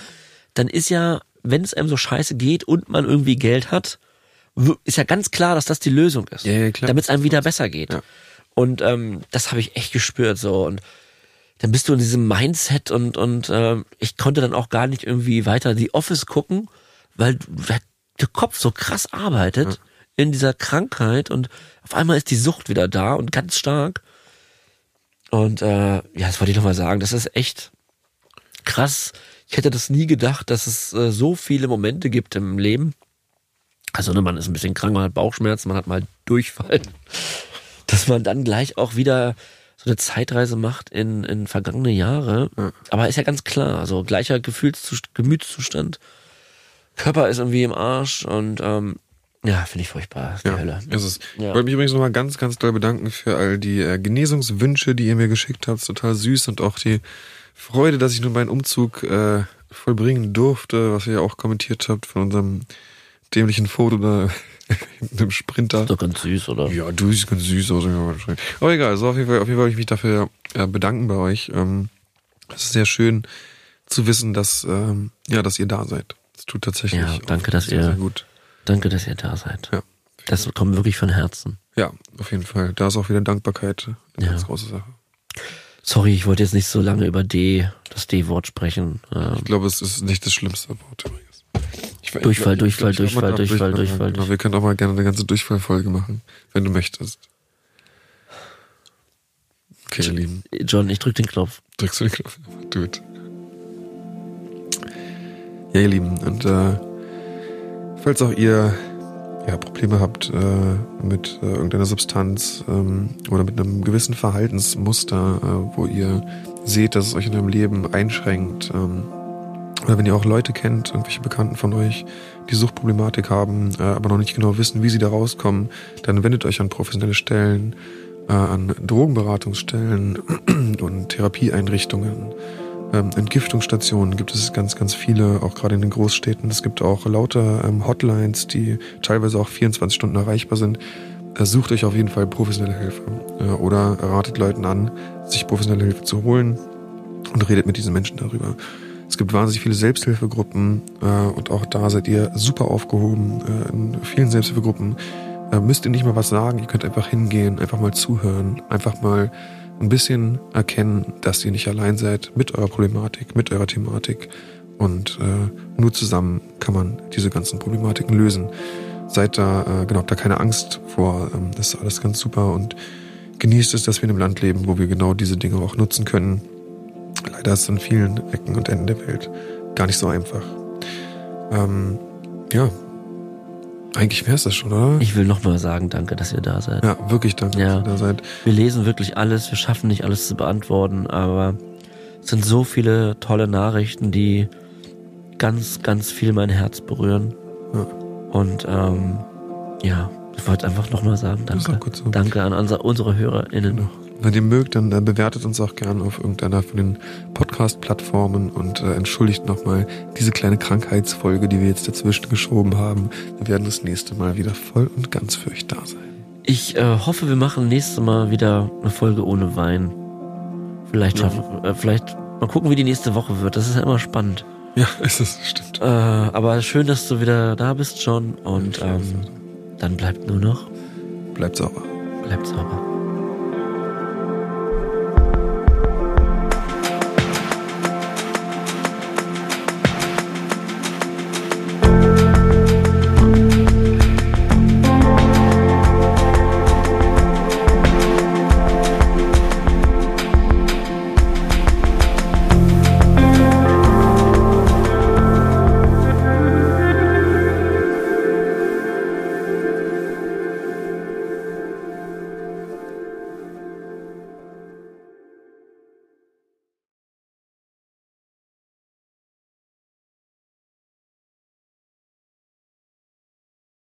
dann ist ja, wenn es einem so scheiße geht und man irgendwie Geld hat, ist ja ganz klar, dass das die Lösung ist. Ja, ja, klar. Damit es einem wieder besser geht. Ja. Und ähm, das habe ich echt gespürt so und dann bist du in diesem Mindset und und ähm, ich konnte dann auch gar nicht irgendwie weiter The Office gucken, weil der Kopf so krass arbeitet in dieser Krankheit und auf einmal ist die Sucht wieder da und ganz stark. Und äh, ja, das wollte ich nochmal sagen, das ist echt krass. Ich hätte das nie gedacht, dass es äh, so viele Momente gibt im Leben. Also ne, man ist ein bisschen krank, man hat Bauchschmerzen, man hat mal Durchfall. Dass man dann gleich auch wieder so eine Zeitreise macht in, in vergangene Jahre. Aber ist ja ganz klar, also gleicher Gefühlszustand, Gemütszustand. Körper ist irgendwie im Arsch und ähm, ja, finde ich furchtbar. Ist die Ja, Hölle. ist es. Ja. Ich wollte mich übrigens nochmal ganz, ganz doll bedanken für all die äh, Genesungswünsche, die ihr mir geschickt habt. Total süß und auch die Freude, dass ich nun meinen Umzug äh, vollbringen durfte, was ihr ja auch kommentiert habt von unserem dämlichen Foto da mit dem Sprinter. Ist doch ganz süß, oder? Ja, du siehst ganz süß aus. Aber egal, also auf jeden Fall, auf jeden Fall wollte ich mich dafür äh, bedanken bei euch. Ähm, es ist sehr schön zu wissen, dass, ähm, ja, dass ihr da seid. Es tut tatsächlich Ja, danke, dass sehr, ihr- sehr gut. Danke, dass ihr da seid. Ja. Das kommt wirklich von Herzen. Ja, auf jeden Fall. Da ist auch wieder Dankbarkeit eine Ja. ganz große Sache. Sorry, ich wollte jetzt nicht so lange über D, das D-Wort sprechen. Ähm, Ich glaube, es ist nicht das schlimmste Wort übrigens. Ich, Durchfall, ich- Durchfall, ich- Durchfall, Durchfall, ich- Durchfall, Genau, wir können auch mal gerne eine ganze Durchfallfolge machen, wenn du möchtest. Okay, ihr Lieben. John, ich drück den Knopf. Drückst du den Knopf? It. Ja, ihr Lieben, und äh, falls auch ihr ja, Probleme habt äh, mit äh, irgendeiner Substanz ähm, oder mit einem gewissen Verhaltensmuster, äh, wo ihr seht, dass es euch in eurem Leben einschränkt, ähm, oder wenn ihr auch Leute kennt, irgendwelche Bekannten von euch, die Suchtproblematik haben, äh, aber noch nicht genau wissen, wie sie da rauskommen, dann wendet euch an professionelle Stellen, äh, an Drogenberatungsstellen und Therapieeinrichtungen. Ähm, Entgiftungsstationen gibt es ganz, ganz viele, auch gerade in den Großstädten. Es gibt auch lauter ähm, Hotlines, die teilweise auch 24 Stunden erreichbar sind. Äh, sucht euch auf jeden Fall professionelle Hilfe äh, oder ratet Leuten an, sich professionelle Hilfe zu holen und redet mit diesen Menschen darüber. Es gibt wahnsinnig viele Selbsthilfegruppen äh, und auch da seid ihr super aufgehoben. Äh, in vielen Selbsthilfegruppen äh, müsst ihr nicht mal was sagen, ihr könnt einfach hingehen, einfach mal zuhören, einfach mal ein bisschen erkennen, dass ihr nicht allein seid mit eurer Problematik, mit eurer Thematik. Und äh, nur zusammen kann man diese ganzen Problematiken lösen. Seid da, äh, genau, habt da keine Angst vor. Ähm, das ist alles ganz super und genießt es, dass wir in einem Land leben, wo wir genau diese Dinge auch nutzen können. Leider ist es in vielen Ecken und Enden der Welt gar nicht so einfach. Ähm, ja, eigentlich wäre es das schon, oder? Ich will nochmal sagen, danke, dass ihr da seid. Ja, wirklich danke, Ja. dass ihr da seid. Wir lesen wirklich alles, wir schaffen nicht alles zu beantworten, aber es sind so viele tolle Nachrichten, die ganz, ganz viel mein Herz berühren. Ja. Und ähm, ja, ich wollte einfach nochmal sagen, danke. so. Danke an unser, unsere HörerInnen. Wenn ihr mögt, dann äh, bewertet uns auch gern auf irgendeiner von den Podcast-Plattformen und äh, entschuldigt nochmal diese kleine Krankheitsfolge, die wir jetzt dazwischen geschoben haben. Wir werden das nächste Mal wieder voll und ganz für euch da sein. Ich äh, hoffe, wir machen nächstes Mal wieder eine Folge ohne Wein. Vielleicht schaffen, äh, vielleicht mal gucken, wie die nächste Woche wird. Das ist ja immer spannend. Ja, es ist, stimmt. Aber schön, dass du wieder da bist, John. Und ähm, dann bleibt nur noch, Bleibt sauber. bleibt sauber.